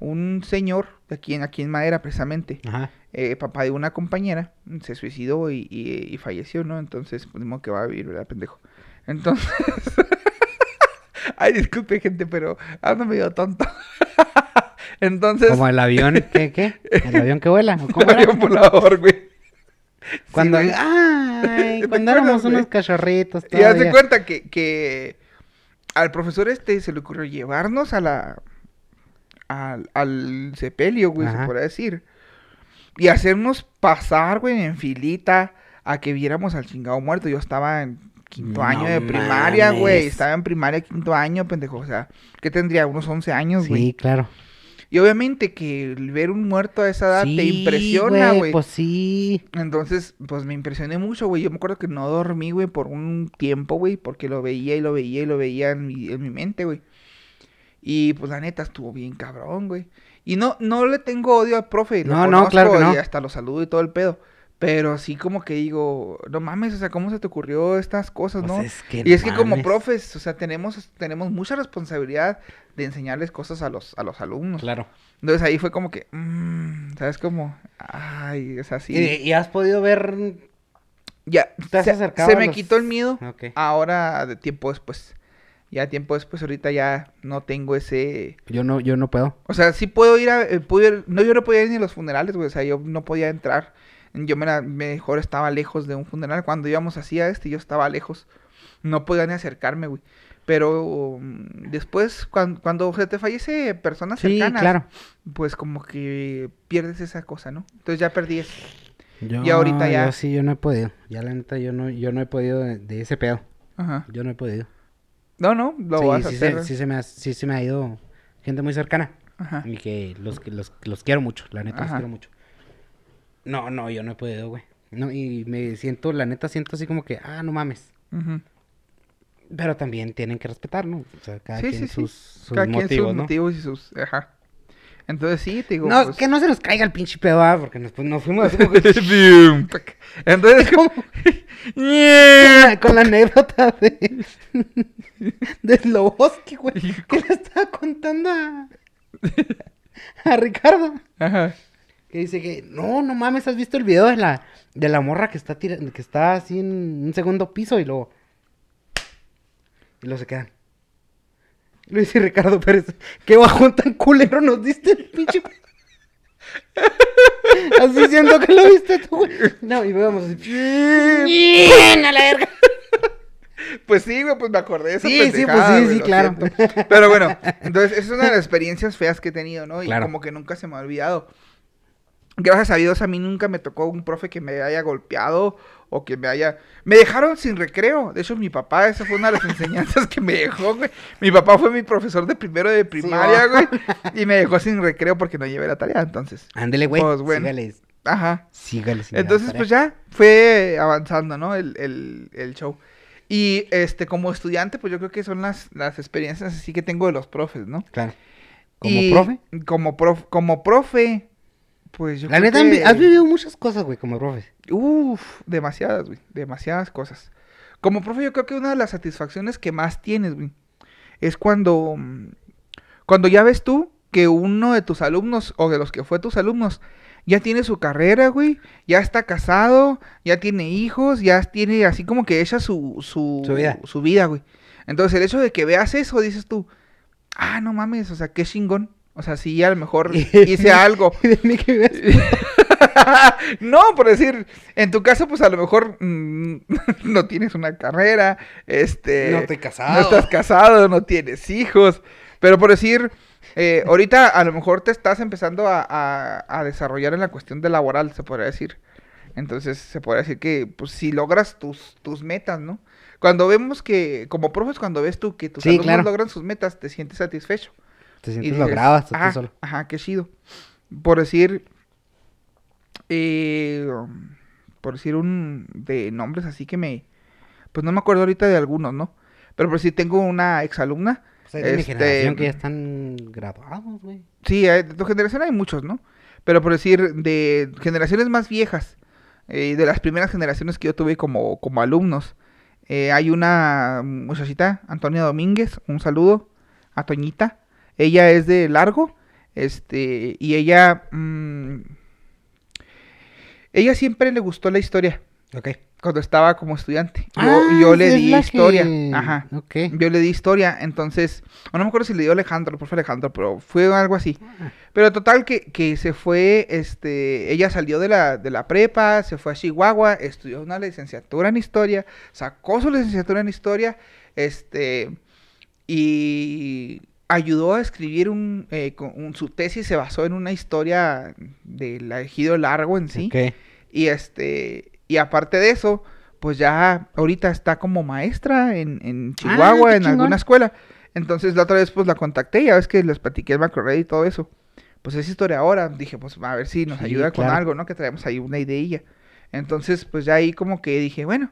Un señor de aquí en, aquí en Madera, precisamente, Ajá. eh, papá de una compañera, se suicidó y, y- y falleció, ¿no? Entonces, pues, modo que va a vivir, ¿verdad, pendejo? Entonces... [laughs] Ay, disculpe, gente, pero ando medio tonto. [laughs] Entonces... Como el avión, [laughs] ¿qué, qué? ¿El avión que vuela? ¿O cómo un era? avión volador, güey. [laughs] Cuando, Sí, ay, [laughs] ¿Te cuando éramos unos cachorritos Y todavía. cuenta que, que al profesor este se le ocurrió llevarnos a la al, al sepelio, güey, se Ajá. podría decir. Y hacernos pasar, güey, en filita a que viéramos al chingado muerto. Yo estaba en quinto No año de primaria, güey. Estaba en primaria, quinto año, pendejo. O sea, ¿qué tendría? Unos 11 años, güey. Sí, claro. Y obviamente que el ver un muerto a esa edad te impresiona, güey. Pues sí. Entonces, pues me impresioné mucho, güey. Yo me acuerdo que no dormí, güey, por un tiempo, güey, porque lo veía y lo veía y lo veía en mi, en mi mente, güey. Y pues la neta estuvo bien cabrón, güey. Y no, no le tengo odio al profe. lo No, no, claro que no. Y hasta lo saludo y todo el pedo. Pero sí como que digo, no mames, o sea, ¿cómo se te ocurrió estas cosas, Pues no? es que y es que como profes, o sea, tenemos, tenemos mucha responsabilidad de enseñarles cosas a los, a los alumnos. Claro. Entonces ahí fue como que, mm, ¿sabes? Como, ay, es así. ¿Y, y has podido ver? Ya, ¿Te has se, acercado se a me los- quitó el miedo Ok. ahora de tiempo después. Ya tiempo después, ahorita ya no tengo ese... Yo no, yo no puedo. O sea, sí puedo ir a... eh, puedo ir- No, yo no podía ir ni a los funerales, güey. O sea, yo no podía entrar. Yo me la- mejor estaba lejos de un funeral. Cuando íbamos así a este, yo estaba lejos. No podía ni acercarme, güey. Pero mm, después, cuan- cuando, se te fallece personas Sí, cercanas, claro. pues como que pierdes esa cosa, ¿no? Entonces ya perdí eso. Yo, Y ahorita ya- Yo sí, yo no he podido. Ya la neta, yo no, yo no he podido de, de ese pedo. Ajá. Yo no he podido. No, no, lo sí, vas a hacer. Se, sí, se me ha, sí se me ha ido gente muy cercana. Ajá. Y que los, los, los quiero mucho, la neta los quiero mucho. No, no, yo no he podido, güey. No, y me siento, la neta siento así como que, ah, no mames. Pero también tienen que respetar, ¿no? O sea, cada Sí, quien sí, sí. sus, sus Cada quien motivos, sus ¿no? motivos y sus... Ajá. Entonces sí, te digo... No, pues- que no se nos caiga el pinche pedo, ah, porque nos, nos fuimos así como [laughs] que... Entonces... [laughs] como- [laughs] con la anécdota de... de Sloboski, güey. Que le estaba contando a... a Ricardo. Ajá. Que dice que, no, no mames, ¿has visto el video de la, de la morra que está tira- que está así en un segundo piso y luego... Y luego se quedan. Y lo dice Ricardo Pérez, qué bajón tan culero nos diste el pinche... [laughs] así siento que lo viste tú, güey. No, y vamos así... Bien, a la verga. [laughs] Pues sí, güey, pues me acordé de esa Sí, sí, pues sí, güey, sí, claro. siento. Pero bueno, entonces es una de las experiencias feas que he tenido, ¿no? Y Claro. como que nunca se me ha olvidado. Gracias a Dios a mí nunca me tocó un profe que me haya golpeado o que me haya... Me dejaron sin recreo. De hecho, mi papá, esa fue una de las [laughs] enseñanzas que me dejó, güey. Mi papá fue mi profesor de primero de primaria, güey. [laughs] Y me dejó sin recreo porque no llevé la tarea, entonces. Ándele, güey. Pues, bueno. Ajá. sígale. sin Entonces, pues ya fue avanzando, ¿no? El, el, el show. Y este, como estudiante, pues yo creo que son las, las experiencias así que tengo de los profes, ¿no? Claro. ¿Como Y profe? Como, prof, como profe, pues yo La creo neta, que- has vivido muchas cosas, güey, como profe. Uf, demasiadas, güey. Demasiadas cosas. Como profe, yo creo que una de las satisfacciones que más tienes, güey, es cuando. mm, Cuando ya ves tú que uno de tus alumnos o de los que fue tus alumnos ya tiene su carrera, güey, ya está casado, ya tiene hijos, ya tiene así como que hecha su, su, Su vida. su vida, güey. Entonces el hecho de que veas eso, dices tú, ah, no mames, o sea, qué chingón. O sea, sí, a lo mejor [laughs] hice algo. [laughs] No, por decir, en tu caso, pues a lo mejor mm, [laughs] no tienes una carrera, este... No estoy casado. No estás casado, no tienes hijos. Pero por decir, eh, ahorita a lo mejor te estás empezando a, a- a desarrollar en la cuestión de laboral, se podría decir. Entonces, se podría decir que, pues, si logras tus, tus metas, ¿no? Cuando vemos que, como profes, cuando ves tú que tus Sí, alumnos claro. logran sus metas, te sientes satisfecho. Te Y sientes dices, logrado hasta ajá, tú solo. Ajá, qué chido. Por decir, eh, por decir un de nombres así que me, pues no me acuerdo ahorita de algunos, ¿no? Pero por si tengo una exalumna, O sea, mi Este, generación que ya están graduados, güey. sí, hay- de tu generación hay muchos, ¿no? Pero por decir de generaciones más viejas, eh, de las primeras generaciones que yo tuve como, como alumnos, eh, hay una muchachita, Antonia Domínguez, un saludo a Toñita. Ella es de Largo, este, y ella, mm, ella siempre le gustó la historia Ok. cuando estaba como estudiante. Yo, Ah, yo le di historia, que- ajá. Ok. Yo le di historia, entonces, o no me acuerdo si le dio Alejandro, por favor Alejandro, pero fue algo así. Pero total que, que se fue, este, ella salió de la, de la prepa, se fue a Chihuahua, estudió una licenciatura en historia, sacó su licenciatura en historia, este, y ayudó a escribir un, eh, con- un- su tesis se basó en una historia del ejido largo en sí. Y este, y aparte de eso, pues ya ahorita está como maestra en, en Chihuahua, qué en alguna escuela. Entonces la otra vez pues la contacté, ya ves que les platiqué el macrored y todo eso. Pues es historia ahora. Dije, pues a ver si nos Sí, ayuda con algo, ¿no? Que traemos ahí una ideilla. Entonces, pues ya ahí como que dije, bueno,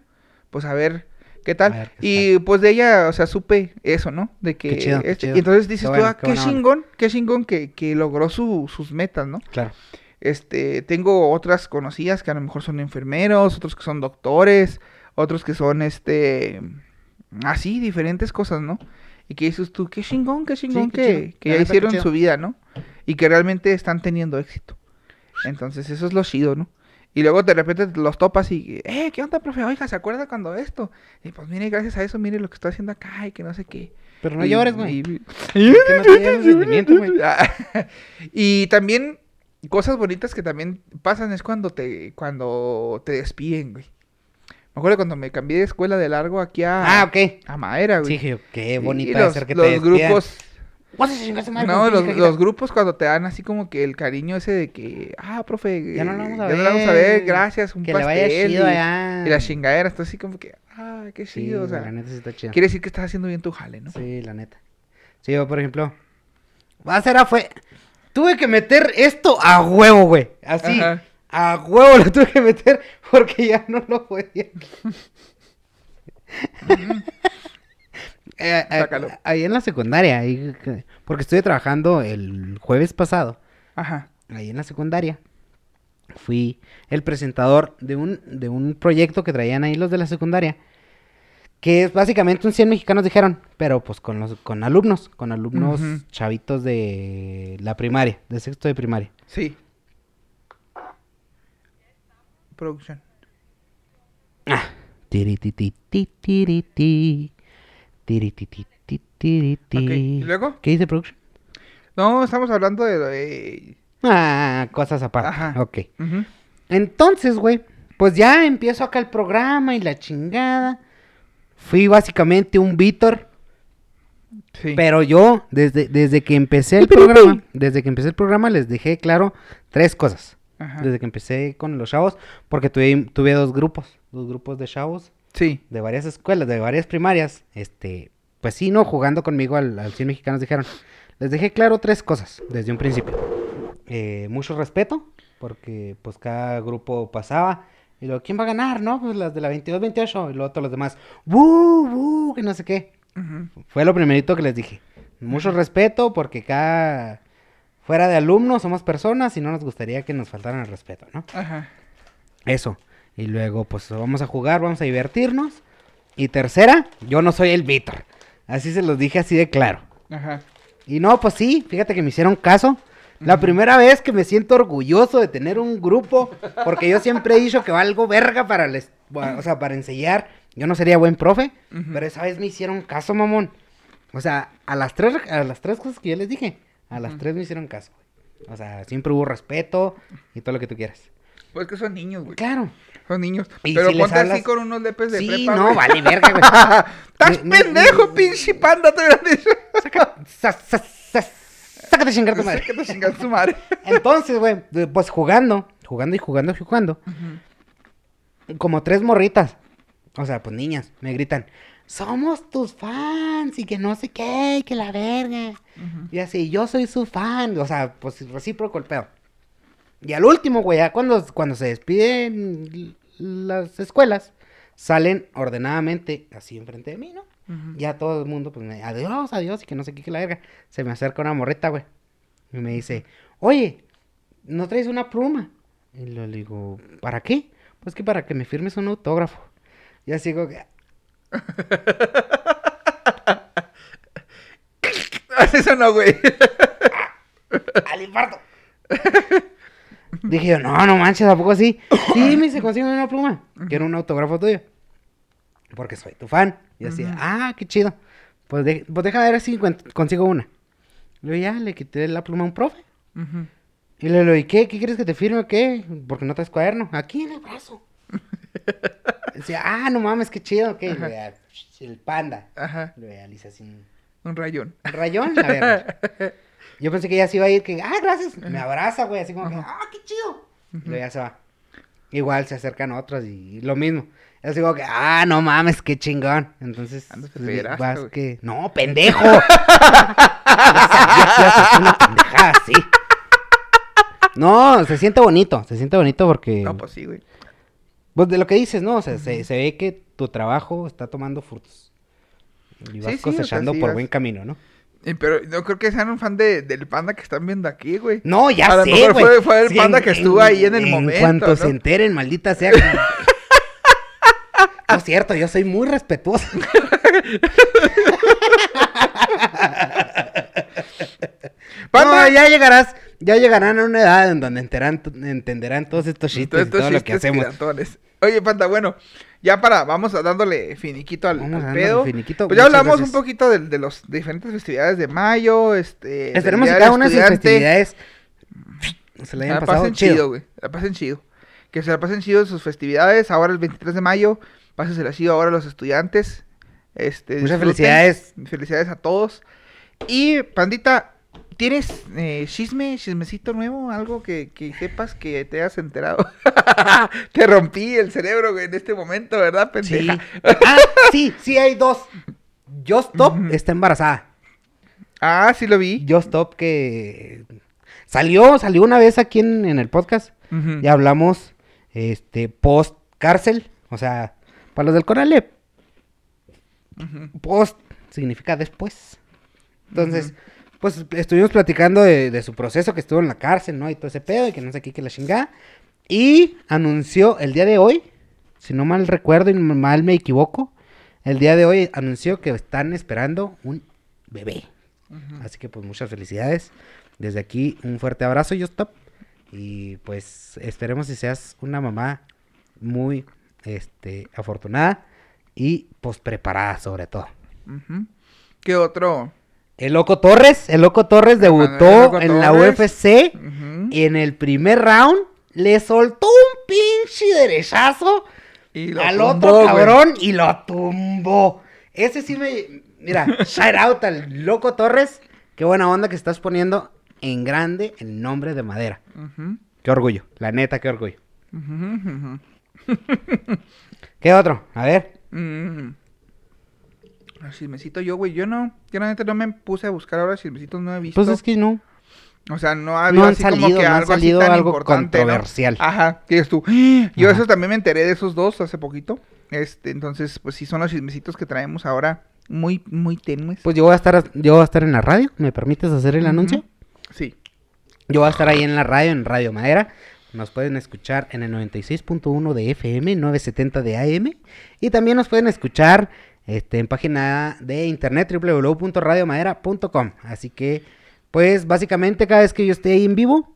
pues a ver qué tal. Ver qué y pues de ella, o sea, supe eso, ¿no? De que... Qué chido, este- chido. y entonces dices tú, ah, qué qué buena onda". chingón, qué chingón que, que logró su- sus metas, ¿no? Claro. Este, tengo otras conocidas que a lo mejor son enfermeros, otros que son doctores, otros que son, este, así, diferentes cosas, ¿no? Y que dices tú, qué chingón, qué chingón qué que, que ya hicieron su vida, ¿no? Y que realmente están teniendo éxito. Entonces, eso es lo chido, ¿no? Y luego de repente los topas y, eh, ¿qué onda, profe? Oiga, ¿se acuerda cuando esto? Y pues mire, gracias a eso, mire lo que estoy haciendo acá y que no sé qué. Pero no Y- llores, güey. y- [laughs] [laughs] y también cosas bonitas que también pasan es cuando te cuando te despiden, güey. Me acuerdo cuando me cambié de escuela de largo aquí a Ah, ok. a Madera, güey. Sí, qué Y bonito los, de ser que los te grupos A no, los, los grupos cuando te dan así como que el cariño ese de que, ah, profe, Ya no eh, vamos a ya no vamos a ver, ver. gracias, un Que le pastel vaya chido y, allá. y las chingaderas, todo así como que, ah, qué Sí, chido, o sea, la neta sí está chido. quiere decir que estás haciendo bien tu jale, ¿no? Sí, la neta. Sí, yo, por ejemplo, Bacera fue. Tuve que meter esto a huevo, güey. Así. Ajá. A huevo lo tuve que meter porque ya no lo podía. [laughs] Eh, eh, ahí en la secundaria, ahí, que- porque estuve trabajando el jueves pasado, Ajá. ahí en la secundaria, fui el presentador de un, de un proyecto que traían ahí los de la secundaria, que es básicamente un 100 mexicanos dijeron, pero pues con los con alumnos, con alumnos Ujú. chavitos de la primaria, de sexto de primaria. Sí. Producción. Ah. Tirititi, tiriti, tirititi, ¿y luego? ¿Qué dice production? No, estamos hablando de... de- Ah, cosas aparte. Ajá. Ok. Entonces, güey, pues ya empiezo acá el programa y la chingada. Fui básicamente un Víctor, Sí. pero yo desde, desde que empecé el programa, desde que empecé el programa les dejé claro tres cosas. Ajá. Desde que empecé con los chavos, porque tuve, tuve dos grupos, dos grupos de chavos Sí. de varias escuelas, de varias primarias, este, pues sí, no, jugando conmigo al, al 100 mexicanos dijeron, les dejé claro tres cosas desde un principio. Eh, mucho respeto, porque pues cada grupo pasaba, y luego, ¿quién va a ganar, no? Pues las de la 22-28, y luego todos los demás, ¡bu, bu! que no sé qué. Fue lo primerito que les dije. Mucho respeto, porque cada, fuera de alumnos, somos personas, y no nos gustaría que nos faltaran el respeto, ¿no? Ajá. Eso. Y luego, pues vamos a jugar, vamos a divertirnos. Y tercera, yo no soy el Víctor. Así se los dije así de claro. Ajá. Y no, pues sí, fíjate que me hicieron caso. La primera vez que me siento orgulloso de tener un grupo, porque yo siempre he dicho que valgo verga para les, o sea, para enseñar. Yo no sería buen profe, pero esa vez me hicieron caso, mamón. O sea, a las tres, a las tres cosas que yo les dije, a las tres me hicieron caso. O sea, siempre hubo respeto y todo lo que tú quieras. Pues que son niños, güey. Claro. Son niños. Y Pero si ponte así con unos lepes de Sí, prepa, no, güey. vale verga, güey. [laughs] ¡Estás pendejo, pinche panda! Te hubieran dicho. Saca- sa- sa- sa- sácate a chingar tu madre. Que te chingas tu madre. Entonces, güey, pues jugando, jugando y jugando y jugando. Como tres morritas. O sea, pues niñas, me gritan, somos tus fans y que no sé qué, y que la verga. Y así, yo soy su fan. O sea, pues recíproco el pedo. Y al último, güey, ya cuando, cuando se despiden las escuelas, salen ordenadamente así enfrente de mí, ¿no? Ya todo el mundo, pues, me, adiós, adiós, y que no sé qué, que la verga. Se me acerca una morrita, güey. Y me dice, oye, ¿no traes una pluma? Y le digo, ¿para qué? Pues que para que me firmes un autógrafo. Y así como que, [laughs] Eso no, güey. [laughs] al infarto. Dije yo, no, no manches, ¿a poco así? [coughs] Sí, me dice, consigue una pluma. Quiero un autógrafo tuyo. Porque soy tu fan. Y así, ah, qué chido. Pues, de- pues deja ver si consigo una. Luego ya le quité la pluma a un profe. Y le digo, ¿y qué? ¿Qué quieres que te firme o qué? Porque no traes cuaderno. Aquí en el brazo. [laughs] Decía, ah, no mames, qué chido. ¿Qué? Y luego ya, el panda. Ya le hice así un Un rayón. un rayón. A ver. [laughs] Yo pensé que ya se iba a ir, que, ah, gracias. Me abraza, güey, así como que, ah, qué chido. Y luego ya se va. Igual se acercan otros y lo mismo. Yo así como que, ah, no mames, qué chingón. Entonces, de pues, vas güey. que, no, pendejo. [laughs] Una pendejada así. No, se siente bonito, se siente bonito porque, No, pues sí, güey. pues de lo que dices, ¿no? O sea, se, se ve que tu trabajo está tomando frutos. Y vas Sí, cosechando sí por vas- buen camino, ¿no? Pero no creo que sean un fan de, del panda que están viendo aquí, güey. No, ya A sé, mejor güey. fue- fue el Sí, panda que estuvo ahí en el En momento, cuanto ¿no? se enteren, maldita sea. [laughs] no es cierto, yo soy muy respetuoso. [laughs] Panda. No, ya llegarás, ya llegarán a una edad en donde enterarán, entenderán todos estos chistes y todo lo que hacemos. Oye, panda, bueno, ya para, vamos a dándole finiquito al, pedo. finiquito, Pues ya hablamos gracias. un poquito de, de los diferentes festividades de mayo, este... Esperemos que cada una de sus festividades se la La hayan pasado pasen chido. chido, güey. La pasen chido. Que se la pasen chido en sus festividades. Ahora el 23 de mayo. Pásensela chido ahora a los estudiantes. Este, Muchas disfruten. felicidades. Felicidades a todos. Y, Pandita, ¿tienes eh, chisme, chismecito nuevo? Algo que, que sepas que te hayas enterado. [laughs] te rompí el cerebro, en este momento, ¿verdad, Sí. pendeja? Ah, sí, sí hay dos. Just Stop está embarazada. Ah, sí lo vi. Just Stop que salió, salió una vez aquí en, en el podcast. Ujú. Ya hablamos, este, post cárcel, o sea, para los del Conalep. Post significa después. Entonces, pues estuvimos platicando de, de su proceso que estuvo en la cárcel, ¿no? Y todo ese pedo, y que no sé qué, que la chingada. Y anunció el día de hoy, si no mal recuerdo y mal me equivoco, el día de hoy anunció que están esperando un bebé. Así que pues muchas felicidades. Desde aquí un fuerte abrazo, Stop. Y pues esperemos que seas una mamá muy este afortunada y pues preparada sobre todo. ¿Qué otro? El Loco Torres, el Loco Torres debutó Loco en la. UFC y en el primer round le soltó un pinche derechazo Y al tumbó, otro cabrón y lo tumbó. Ese sí me. Mira, [laughs] shout out al Loco Torres. Qué buena onda que estás poniendo en grande el nombre de madera. Qué orgullo, la neta, qué orgullo. [laughs] ¿Qué otro? A ver. Mm. Ah, Chismecito yo, güey. Yo no. Yo la neta no me puse a buscar ahora chismecitos, no he visto. Pues es que no. O sea, no ha habido han así como salido, que no algo así salido tan algo importante, ¿no? controversial. Ajá, que dices tú. Yo Ajá. eso también me enteré de esos dos hace poquito. Este, entonces, pues sí son los chismecitos que traemos ahora muy, muy tenues. Pues yo voy a estar, yo voy a estar en la radio. ¿Me permites hacer el anuncio? Sí. Yo voy a estar ahí en la radio, en Radio Madera. Nos pueden escuchar en el 96.1 de FM, 970 de AM. Y también nos pueden escuchar este, en página de internet www.radiomadera.com. Así que, pues básicamente cada vez que yo esté ahí en vivo,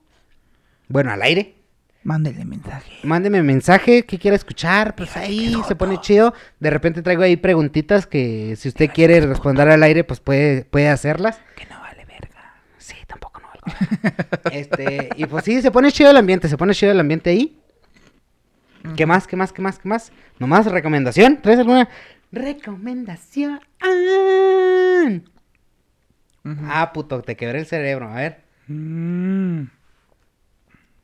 bueno, al aire, Mándele mensaje. mándeme mensaje que quiera escuchar, pues ahí se pone chido. De repente traigo ahí preguntitas que si usted quiere responder al aire, pues puede, puede hacerlas. Que no vale verga. Sí, tampoco no valgo. [laughs] este, y pues sí, se pone chido el ambiente, se pone chido el ambiente ahí. ¿Qué más, qué más, qué más, qué más? Nomás recomendación. ¿Traes alguna recomendación? Ah, puto, te quebré el cerebro. A ver. Mm.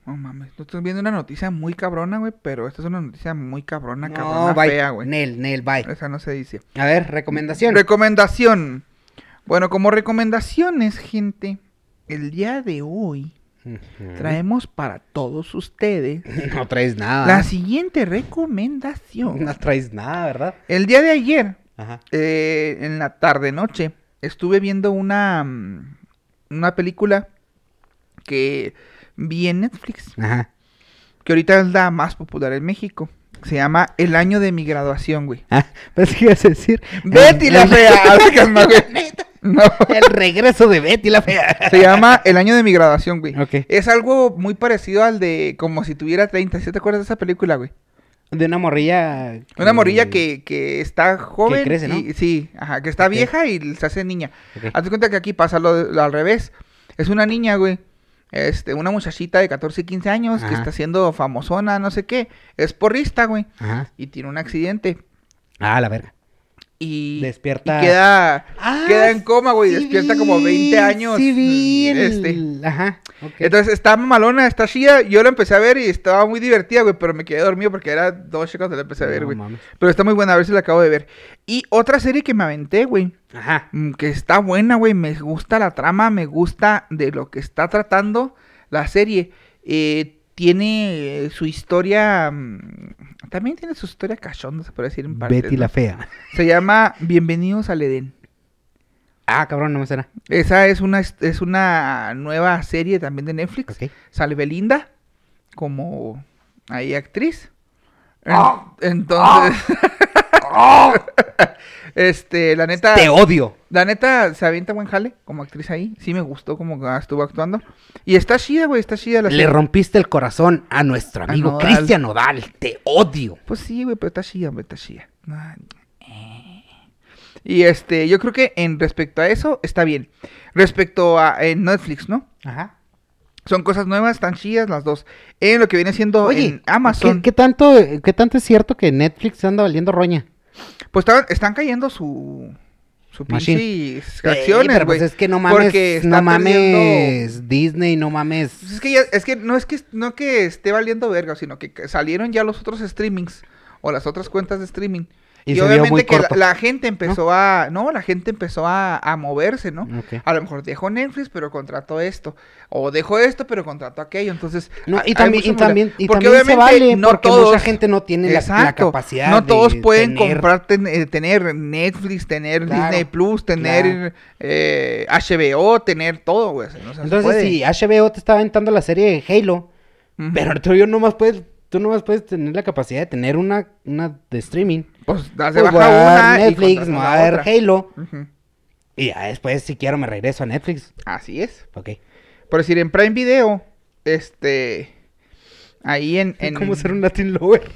No mames, no estoy viendo una noticia muy cabrona, güey, pero esta es una noticia muy cabrona, cabrona, bye. fea, güey. Nel, Nel, bye. Esa no se dice. A ver, recomendación. Recomendación. Bueno, como recomendaciones, gente, el día de hoy Traemos para todos ustedes [laughs] No traes nada. la siguiente recomendación. No traes nada, ¿verdad? El día de ayer, Ajá. eh, en la tarde noche, estuve viendo una, mm, una película que vi en Netflix, Ajá. que ahorita es la más popular en México. Se llama El año de mi graduación, güey. Ah, pensé que ibas a decir. Betty la [laughs] fea. [laughs] Que no. [laughs] El regreso de Betty la fea. Se llama El año de mi graduación, güey. Ok. Es algo muy parecido al de como si tuviera 30. ¿Sí te acuerdas de esa película, güey? De una morrilla. Una morrilla que, que está joven. crece, ¿no? y- sí, ajá, que está vieja y se hace niña. Hazte cuenta que aquí pasa lo, lo al revés. Es una niña, güey. Este, una muchachita de 14 y 15 años que está siendo famosona, no sé qué. Es porrista, güey. Ajá. Y tiene un accidente. Ah, la verga. Y, Despierta- y queda, Ah, queda en coma, güey. sí despierta vi, como 20 años. Sí, vi. el- Este. Ajá. Entonces está malona, está chida. Yo la empecé a ver y estaba muy divertida, güey. Pero me quedé dormido porque era dos cuando la empecé a ver, güey. pero está muy buena, a ver si la acabo de ver. Y otra serie que me aventé, güey. Ajá. mm, Que está buena, güey. Me gusta la trama, me gusta de lo que está tratando la serie. Eh, tiene eh, su historia. mm, También tiene su historia cachonda, se puede decir en parte. Betty la fea. Se llama Bienvenidos al Edén. Ah, cabrón, no me será. Esa es una, es una nueva serie también de Netflix. Sale Belinda como ahí actriz. Ah. Entonces, [laughs] este, la neta, Te odio. la neta se avienta buen jale como actriz ahí. Sí me gustó como estuvo actuando. Y está chida, güey, está chida la Le serie. rompiste el corazón a nuestro amigo Nodal. Cristian Nodal. Te odio. Pues sí, güey, pero está chida, güey, está chida. Eh. Y este, yo creo que en respecto a eso está bien. Respecto a en Netflix, ¿no? Ajá. Son cosas nuevas, están chidas las dos. En lo que viene siendo Oye, en Amazon, ¿qué, qué tanto, ¿qué tanto es cierto que Netflix anda valiendo roña? Pues estaban- están cayendo su su Eh, acciones, güey. pues es que no mames, porque no mames perdiendo- Disney, no mames. Pues es que ya- es que no es que no que esté valiendo verga, sino que salieron ya los otros streamings o las otras cuentas de streaming. Y obviamente que la, gente empezó a no, la gente empezó a, a moverse, ¿no? A lo mejor dejó Netflix, pero contrató esto. O dejó esto, pero contrató aquello. Entonces, No, y también, y también, y Porque también se obviamente vale no porque todos- mucha gente no tiene la, capacidad No de todos pueden tener- comprar, ten- eh, tener Netflix, tener Claro, Disney Plus, tener claro. eh, HBO, tener todo, güey. no Entonces, si HBO te está aventando la serie de Halo, pero tú yo nomás puedes, tú nomás puedes tener la capacidad de tener una, una de streaming. Pues de Pues baja a una Netflix, me la a ver. Halo. Y ya después, si quiero, me regreso a Netflix. Así es. Ok. Por decir, en Prime Video, este... Ahí en... [laughs] en... ¿Cómo ser un Latin Lover?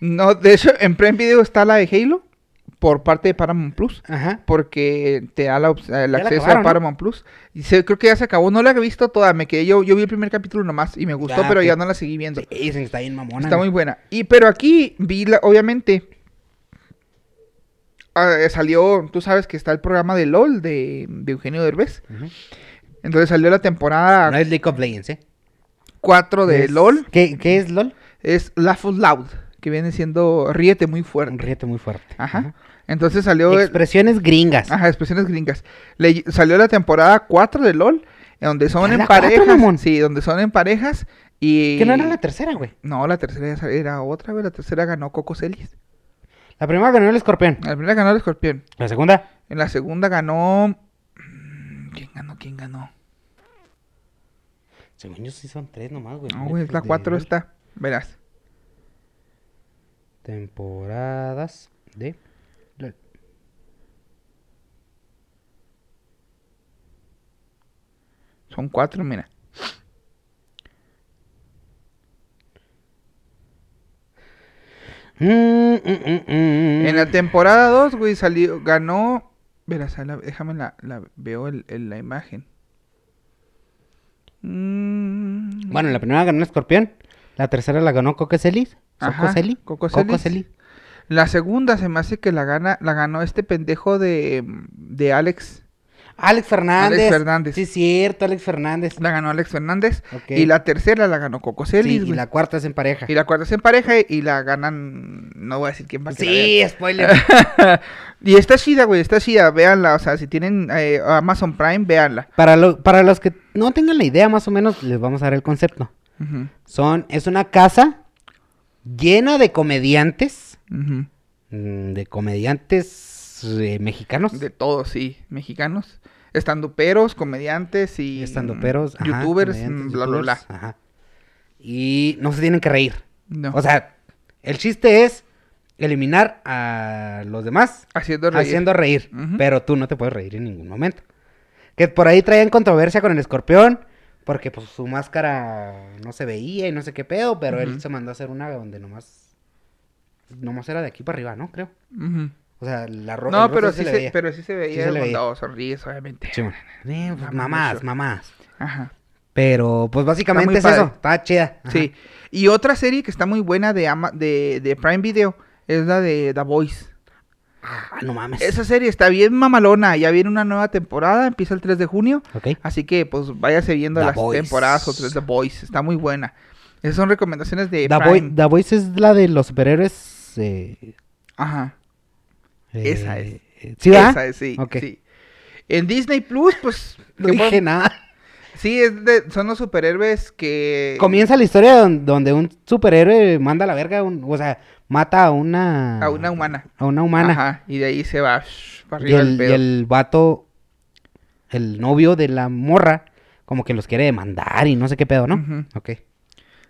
No, de hecho, en Prime Video está la de Halo por parte de Paramount Plus. Ajá. Porque te da la el acceso acabaron, a ¿no? Paramount Plus. Y se- creo que ya se acabó. No la he visto toda. Me quedé yo. Yo vi el primer capítulo nomás y me gustó, pero ya no la seguí viendo. Sí, está bien mamona. Está muy buena. Y pero aquí vi, la, obviamente, ah, salió, tú sabes que está el programa de LOL de, de Eugenio Derbez. Entonces salió la temporada No es League of Legends, ¿eh? 4 de Es- LOL. ¿Qué, qué es LOL? Es Laugh Out Loud, que viene siendo Ríete muy fuerte. ríete muy fuerte. Ajá. Entonces salió... el- Expresiones gringas. Ajá, expresiones gringas. Le- salió la temporada 4 de LOL, donde son ¿Ya en cuatro, parejas. Sí, donde son en parejas y... Que no era la tercera, güey. No, la tercera ya era otra, güey. La tercera ganó Coco Celis. La primera ganó el escorpión. La primera ganó el escorpión. La segunda. En la segunda ganó. mm, ¿Quién ganó? ¿Quién ganó? Según yo sí son tres nomás, güey. No, güey, es la De 4 LOL. esta. Verás temporadas de Son cuatro, mira. Mm, mm, mm, en la temporada 2, güey, salió, ganó. Verás, la, déjame la, la veo el, la imagen. Bueno, la primera ganó Escorpión. La tercera la ganó Coco Celis. Ajá, Coco Celis. Coco Celis. La segunda se me hace que la gana, la ganó este pendejo de, de Alex. Alex Fernández. Alex Fernández. Sí, cierto, Alex Fernández. La ganó Alex Fernández. Ok. Y la tercera la ganó Coco Sí, Celis, y güey. la cuarta es en pareja. Y la cuarta es en pareja y la ganan. No voy a decir quién va a Sí, spoiler. [laughs] y está chida, güey, está chida. Véanla, o sea, si tienen eh, Amazon Prime, véanla. para, lo- para los que no tengan la idea, más o menos, les vamos a dar el concepto. Son, es una casa llena de comediantes. mm, De comediantes eh, mexicanos. De todos, sí. Mexicanos. Estanduperos, comediantes y. estandoperos, ajá, Youtubers, mm, bla, bla, bla. ajá. Y no se tienen que reír. No. O sea, el chiste es eliminar a los demás haciendo reír. haciendo reír. Pero tú no te puedes reír en ningún momento. Que por ahí traían controversia con el escorpión. Porque pues su máscara no se veía y no sé qué pedo. Pero él se mandó a hacer una donde nomás. Nomás era de aquí para arriba, ¿no? Creo. O sea, la ropa. No, pero sí, se, pero sí se veía se le veía. sonríes, obviamente. Mama mamás, mucho. mamás. Ajá. Pero pues básicamente es eso. Está chida. Ajá. Sí. Y otra serie que está muy buena de, Ama- de, de Prime Video es la de The Voice. Ah, no mames. Esa serie está bien mamalona. Ya viene una nueva temporada, empieza el 3 de junio. Ok. Así que pues váyase viendo The las temporadas o tres de Boys. Está muy buena. Esas son recomendaciones de The, Prime. The Voice es la de los superhéroes. eh, Ajá. eh, Esa es. eh, ¿Sí, va? Esa es, sí, Ok. sí. En Disney Plus, pues. No ¿qué dije nada. Sí, es de, son los superhéroes que. Comienza la historia don- donde un superhéroe manda a la verga, un- o sea, mata a una... A una humana. A una humana. Ajá. Y de ahí se va shh, para Y arriba el, el, y pedo. el vato, el novio de la morra, como que los quiere demandar y no sé qué pedo, ¿no? Ujú. Ok.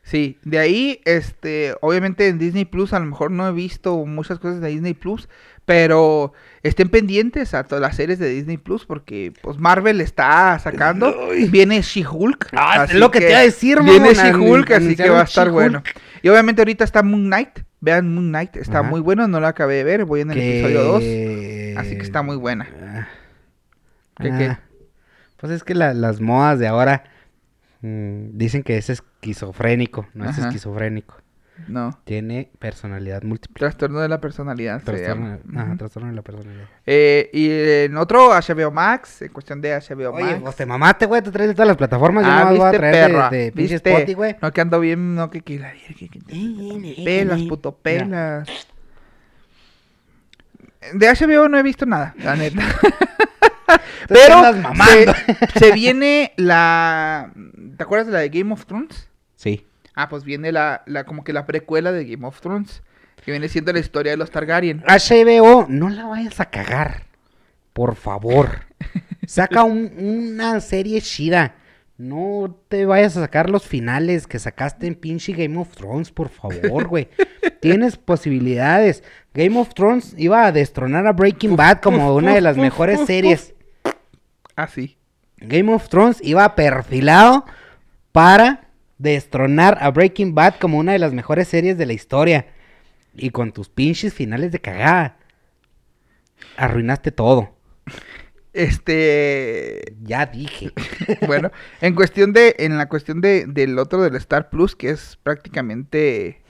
Sí, de ahí, este, obviamente en Disney Plus, a lo mejor no he visto muchas cosas de Disney Plus, pero estén pendientes a todas las series de Disney Plus porque, pues, Marvel está sacando, viene She-Hulk. Ah, es así lo que te iba a decir, Viene mamón, She-Hulk, así que va a estar bueno. Y obviamente ahorita está Moon Knight, vean Moon Knight, está Ajá. muy bueno, no lo acabé de ver, voy en el episodio 2, Que- así que está muy buena. Ah. ¿Qué, qué? Ah, Pues es que la- las modas de ahora mm, dicen que es esquizofrénico, no es esquizofrénico. No, Tiene personalidad múltiple. trastorno de la personalidad. se Trastorno, llama. ajá, Ujú. trastorno de la personalidad. Eh, y en otro HBO Max, en cuestión de HBO Oye, Max. pues te mamaste, güey, te traes de todas las plataformas, yo Ah, nomás voy a viste, traer de- perra. de, pinche ¿Viste? Spotify, güey. No, que ando bien, no, que que la que- que- Pelas, puto, pelas. De HBO no he visto nada, la neta. [laughs] [laughs] Pero se, se viene la... ¿Te acuerdas de la de Game of Thrones? Sí. Ah, pues viene la, la como que la precuela de Game of Thrones. Que viene siendo la historia de los Targaryen. HBO, no la vayas a cagar. Por favor. [laughs] Saca un- una serie chida. No te vayas a sacar los finales que sacaste en pinche Game of Thrones, por favor, güey. [laughs] Tienes posibilidades. Game of Thrones iba a destronar a Breaking Bad como una de las mejores series. Así. Game of Thrones iba perfilado para destronar a Breaking Bad como una de las mejores series de la historia. Y con tus pinches finales de cagada. Arruinaste todo. Este... Ya dije. [laughs] bueno, en cuestión de, en la cuestión de, del otro del Star Plus, que es prácticamente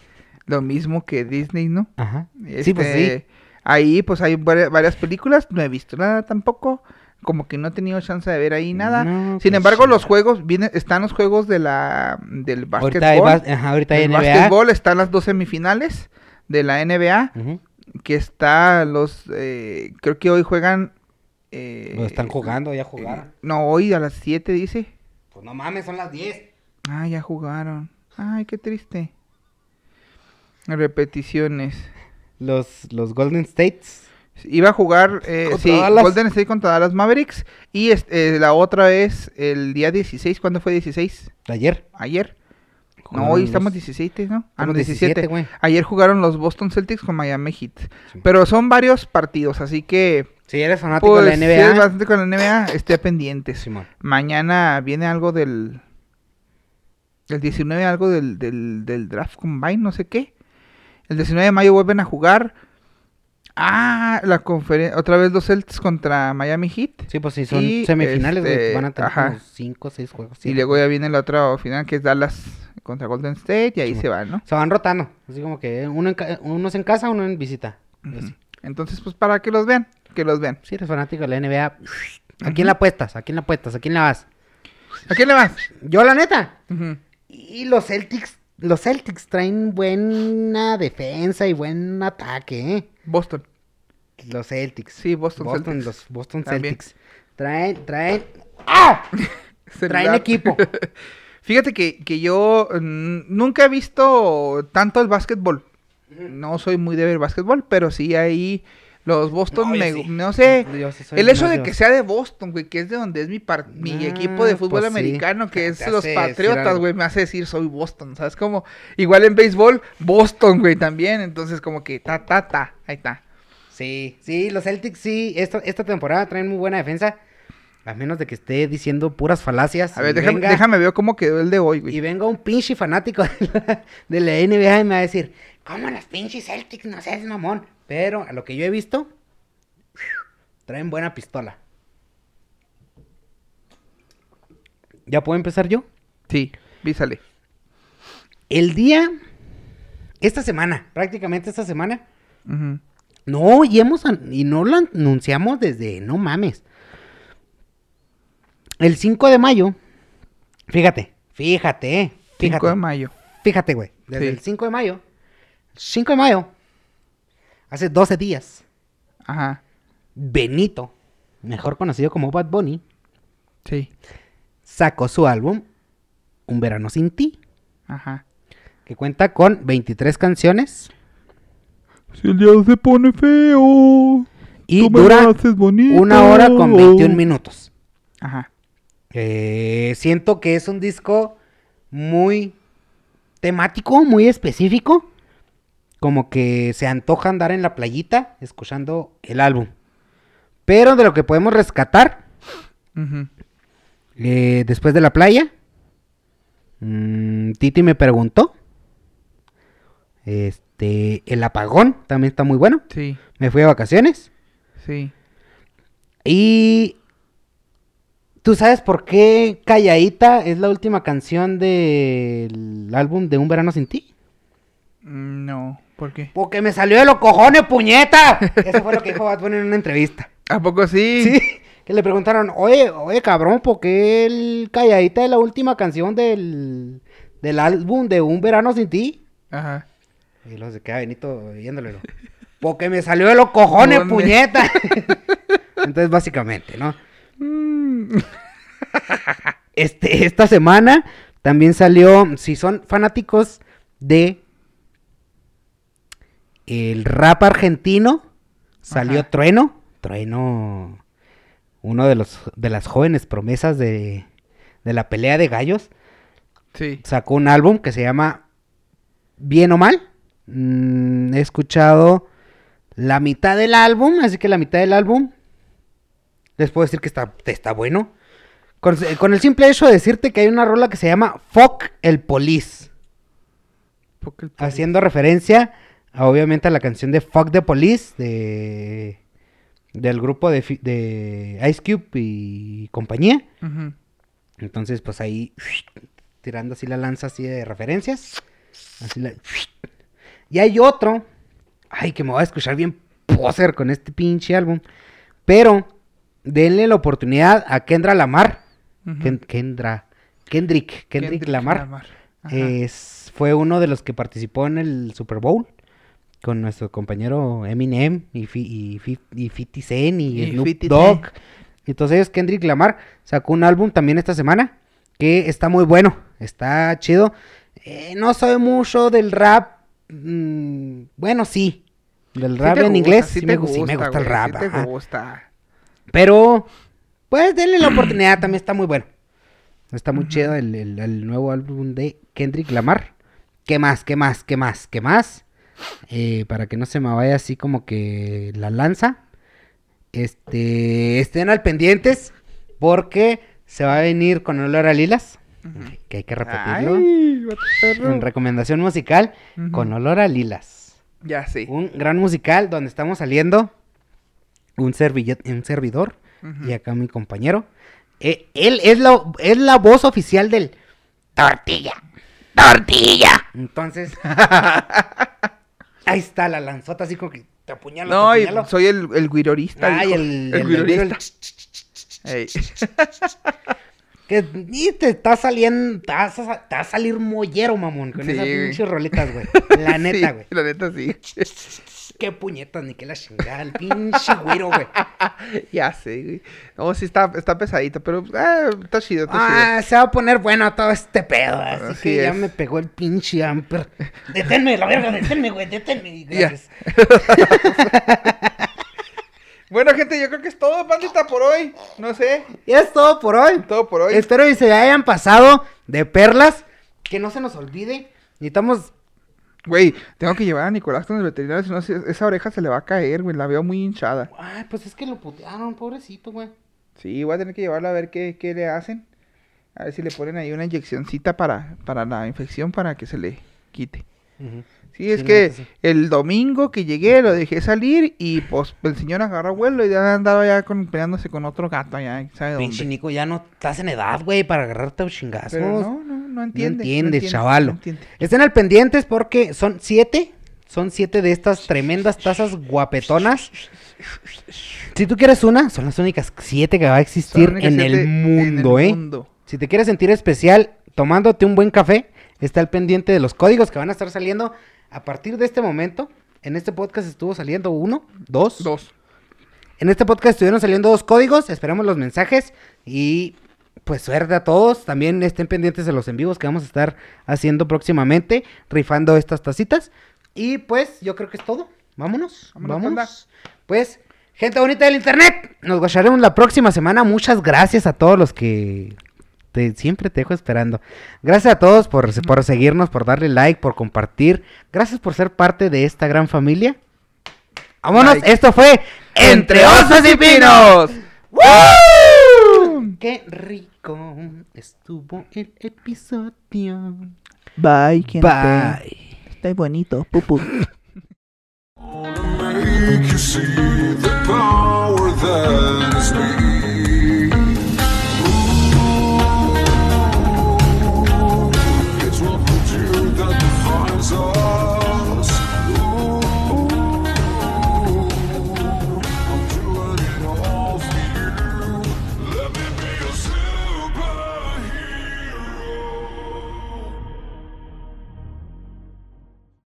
lo mismo que Disney, ¿no? Ajá. Sí, pues sí. Este, Ahí pues hay vari- varias películas, no he visto nada tampoco, como que no he tenido chance de ver ahí nada. No, Sin pues embargo, los juegos, vienen, están los juegos de la, del Ahorita hay, básquetbol. ajá, ahorita hay NBA. básquetbol están las dos semifinales de la NBA, que está los, eh, creo que hoy juegan... eh, Lo están jugando, ya jugaron. No, hoy a las 7 dice. Pues no mames, son las 10. Ah, ya jugaron. Ay, qué triste. Repeticiones. Los, los Golden States. Iba a jugar, eh, sí. Golden State contra Dallas Mavericks. Y este, eh, la otra es el día 16. ¿Cuándo fue 16? de Ayer. Ayer. No, hoy los- estamos 17, ¿no? Ah, no, Estamos 17. 17, güey. Ayer jugaron los Boston Celtics con Miami Heat. Sí. Pero son varios partidos, así que Si eres fanático Pues, de la si NBA. eres bastante con la NBA, esté pendiente. Simón. Mañana viene algo del. El 19, algo del, del, del draft combine, no sé qué. El 19 de mayo vuelven a jugar. Ah, la conferencia. Otra vez los Celtics contra Miami Heat. Sí, pues sí, son Y, semifinales, este, Van a tener ajá. como 5 o 6 juegos. Y luego ya viene la otra final que es Dallas contra Golden State. Y ahí se van, ¿no? Se van rotando. Así como que uno en, ca- unos en casa, uno en visita. Así. Entonces, pues para que los vean. Que los vean. Si eres fanático de la NBA, ¿a quién la apuestas? ¿A quién la apuestas? ¿A quién la vas? ¿A quién le vas? Yo, la neta. Y los Celtics, los Celtics traen buena defensa y buen ataque, ¿eh? Boston. Los Celtics. Sí, Boston Boston, Celtics. los Boston También. Celtics. Traen, traen. ¡Ah! [laughs] Traen equipo. [laughs] Fíjate que, que yo mm, nunca he visto tanto el básquetbol. No soy muy de ver básquetbol, pero sí ahí los Boston, No, me- sí. no sé. Yo sí soy El hecho de que sea de Boston, güey, que es de donde es mi, par- mi Ah, equipo de fútbol pues sí. americano, que es los Patriotas, güey, me hace decir soy Boston, ¿sabes? Como, igual en béisbol, Boston, güey, también. Entonces, como que ta, ta, ta, ahí está. Sí, sí, los Celtics sí, esta, esta temporada traen muy buena defensa. A menos de que esté diciendo puras falacias. A ver, y déjame, venga- déjame ver cómo quedó el de hoy, Y güey. venga un pinche fanático [laughs] de la, de la NBA y me va a decir, ¿cómo los pinches Celtics no seas mamón? Pero a lo que yo he visto, [sighs] traen buena pistola. ¿Ya puedo empezar yo? Sí, vísale. El día, esta semana, prácticamente esta semana, no, y hemos, y no lo anunciamos desde, no mames. El 5 de mayo, fíjate, fíjate, 5 fíjate. de mayo. Fíjate, güey. Desde Sí. el 5 de mayo. 5 de mayo. Hace 12 días. Ajá, Benito, mejor conocido como Bad Bunny, sí, sacó su álbum Un verano sin ti, ajá. que cuenta con 23 canciones Si el día se pone feo. y dura una hora con 21 minutos. Ajá. Eh, siento que es un disco muy temático, muy específico. Como que se antoja andar en la playita escuchando el álbum. Pero de lo que podemos rescatar. Eh, después de la playa, mm, Titi me preguntó. Este, el apagón también está muy bueno. Sí, Me fui de vacaciones. sí. Y ¿tú sabes por qué Calladita es la última canción del álbum de Un Verano Sin Ti? Mm, No, ¿por qué? Porque me salió de los cojones, puñeta. Eso fue lo que dijo Bad Bunny en una entrevista. ¿A poco sí? Sí, que le preguntaron, oye, oye, cabrón, ¿por qué el Calladita es la última canción del, del álbum de Un Verano Sin Ti? Ajá. Y luego se queda Benito viéndole. Porque me salió de los cojones, ¿Dónde? puñeta. [laughs] Entonces, básicamente, ¿no? Mm, [laughs] Este, esta semana también salió, si son fanáticos de el rap argentino, salió Ajá. Trueno. Trueno, uno de los de las jóvenes promesas de, de la pelea de gallos, Sí. sacó un álbum que se llama Bien o Mal. Mm, he escuchado la mitad del álbum, así que la mitad del álbum les puedo decir que está, está bueno. Con, con el simple hecho de decirte que hay una rola que se llama Fuck el Police. Porque el- Haciendo referencia, obviamente, a la canción de Fuck the Police de, del grupo de, Ice Cube y compañía. Entonces, pues ahí tirando así la lanza así de referencias. Así la- Y hay otro. Ay, que me voy a escuchar bien poser con este pinche álbum. Pero denle la oportunidad a Kendra Lamar. Ken- Kendra. Kendrick. Kendrick, Lamar. Ajá. Es, fue uno de los que participó en el Super Bowl. Con nuestro compañero Eminem y, y, y 50 Cent y, Y Snoop 50 Dogg. Cent. Entonces Kendrick Lamar sacó un álbum también esta semana que está muy bueno, está chido. Eh, no soy mucho del rap, mm, bueno sí, del rap en gusta, inglés, sí sí, me, gu- sí me gusta el rap, te gusta. pero pues denle la oportunidad, también está muy bueno. Está muy chido el, el- el nuevo álbum de Kendrick Lamar. ¿Qué más? ¿Qué más? ¿Qué más? ¿Qué más? Eh, para que no se me vaya así como que la lanza. este, estén al pendientes porque se va a venir con olor a lilas. Que hay que repetirlo. Ay. En recomendación musical, con olor a lilas. Ya sé. Un gran musical donde estamos saliendo un, un servidor y acá mi compañero. Eh, él es la, es la voz oficial del tortilla. Tortilla. Entonces, [laughs] ahí está la lanzota así como que te apuñalo. No, te apuñalo. soy el, el guirorista. Ay, hijo. el, el, el- guirorista. el-. Que y te está saliendo, te vas a, te vas a salir mollero, mamón, con Sí, esas pinches roletas, [laughs] güey. La neta, Sí, güey. la neta sí. Qué puñetas, ni qué la chingada, el pinche güiro, güey. [laughs] ya sé, güey. No, sí está, está pesadito, pero ah, está chido, está Ah, se va a poner bueno todo este pedo, así, Así que ya me pegó el pinche amper. Deténme, la verga, deténme, güey, deténme. Gracias. chido. [laughs] Bueno, gente, yo creo que es todo, pandita, por hoy. No sé, Y es todo por hoy. todo por hoy. Espero que se hayan pasado de perlas. Que no se nos olvide. Necesitamos Güey, tengo que llevar a Nicolás con el veterinario, si no, esa oreja se le va a caer, güey. La veo muy hinchada. Ay, pues es que lo putearon, pobrecito, güey. Sí, voy a tener que llevarlo a ver qué, qué le hacen. A ver si le ponen ahí una inyeccioncita para, para la infección para que se le quite. Sí, es Sí, que sí. el domingo que llegué lo dejé salir y pues el señor agarró vuelo y ya andaba ya con, peleándose con otro gato allá, ¿sabe Pinche dónde? Nico, ya no estás en edad, güey, para agarrarte a chingazos. Pero no, no, no entiende. no entiendes, entiende, chavalo. no entiende. Estén al pendientes porque son siete. Son siete de estas tremendas tazas guapetonas. Si tú quieres una, son las únicas siete que va a existir en el mundo, en el ¿eh? mundo. Si te quieres sentir especial tomándote un buen café, está al pendiente de los códigos que van a estar saliendo a partir de este momento. En este podcast estuvo saliendo uno, dos. Dos. En este podcast estuvieron saliendo dos códigos, esperamos los mensajes y pues suerte a todos. También estén pendientes de los en vivos que vamos a estar haciendo próximamente, rifando estas tacitas. Y pues yo creo que es todo. Vámonos, Vámonos, vámonos. Pues, gente bonita del internet, nos guacharemos la próxima semana. Muchas gracias a todos los que te- siempre te dejo esperando. Gracias a todos por, por seguirnos, por darle like, por compartir. Gracias por ser parte de esta gran familia. Vámonos, Like. esto fue Entre Osos y Pinos. ¡Woo! Qué rico estuvo el episodio. Bye, gente. Bye. Está bonito, pupu. Make you see that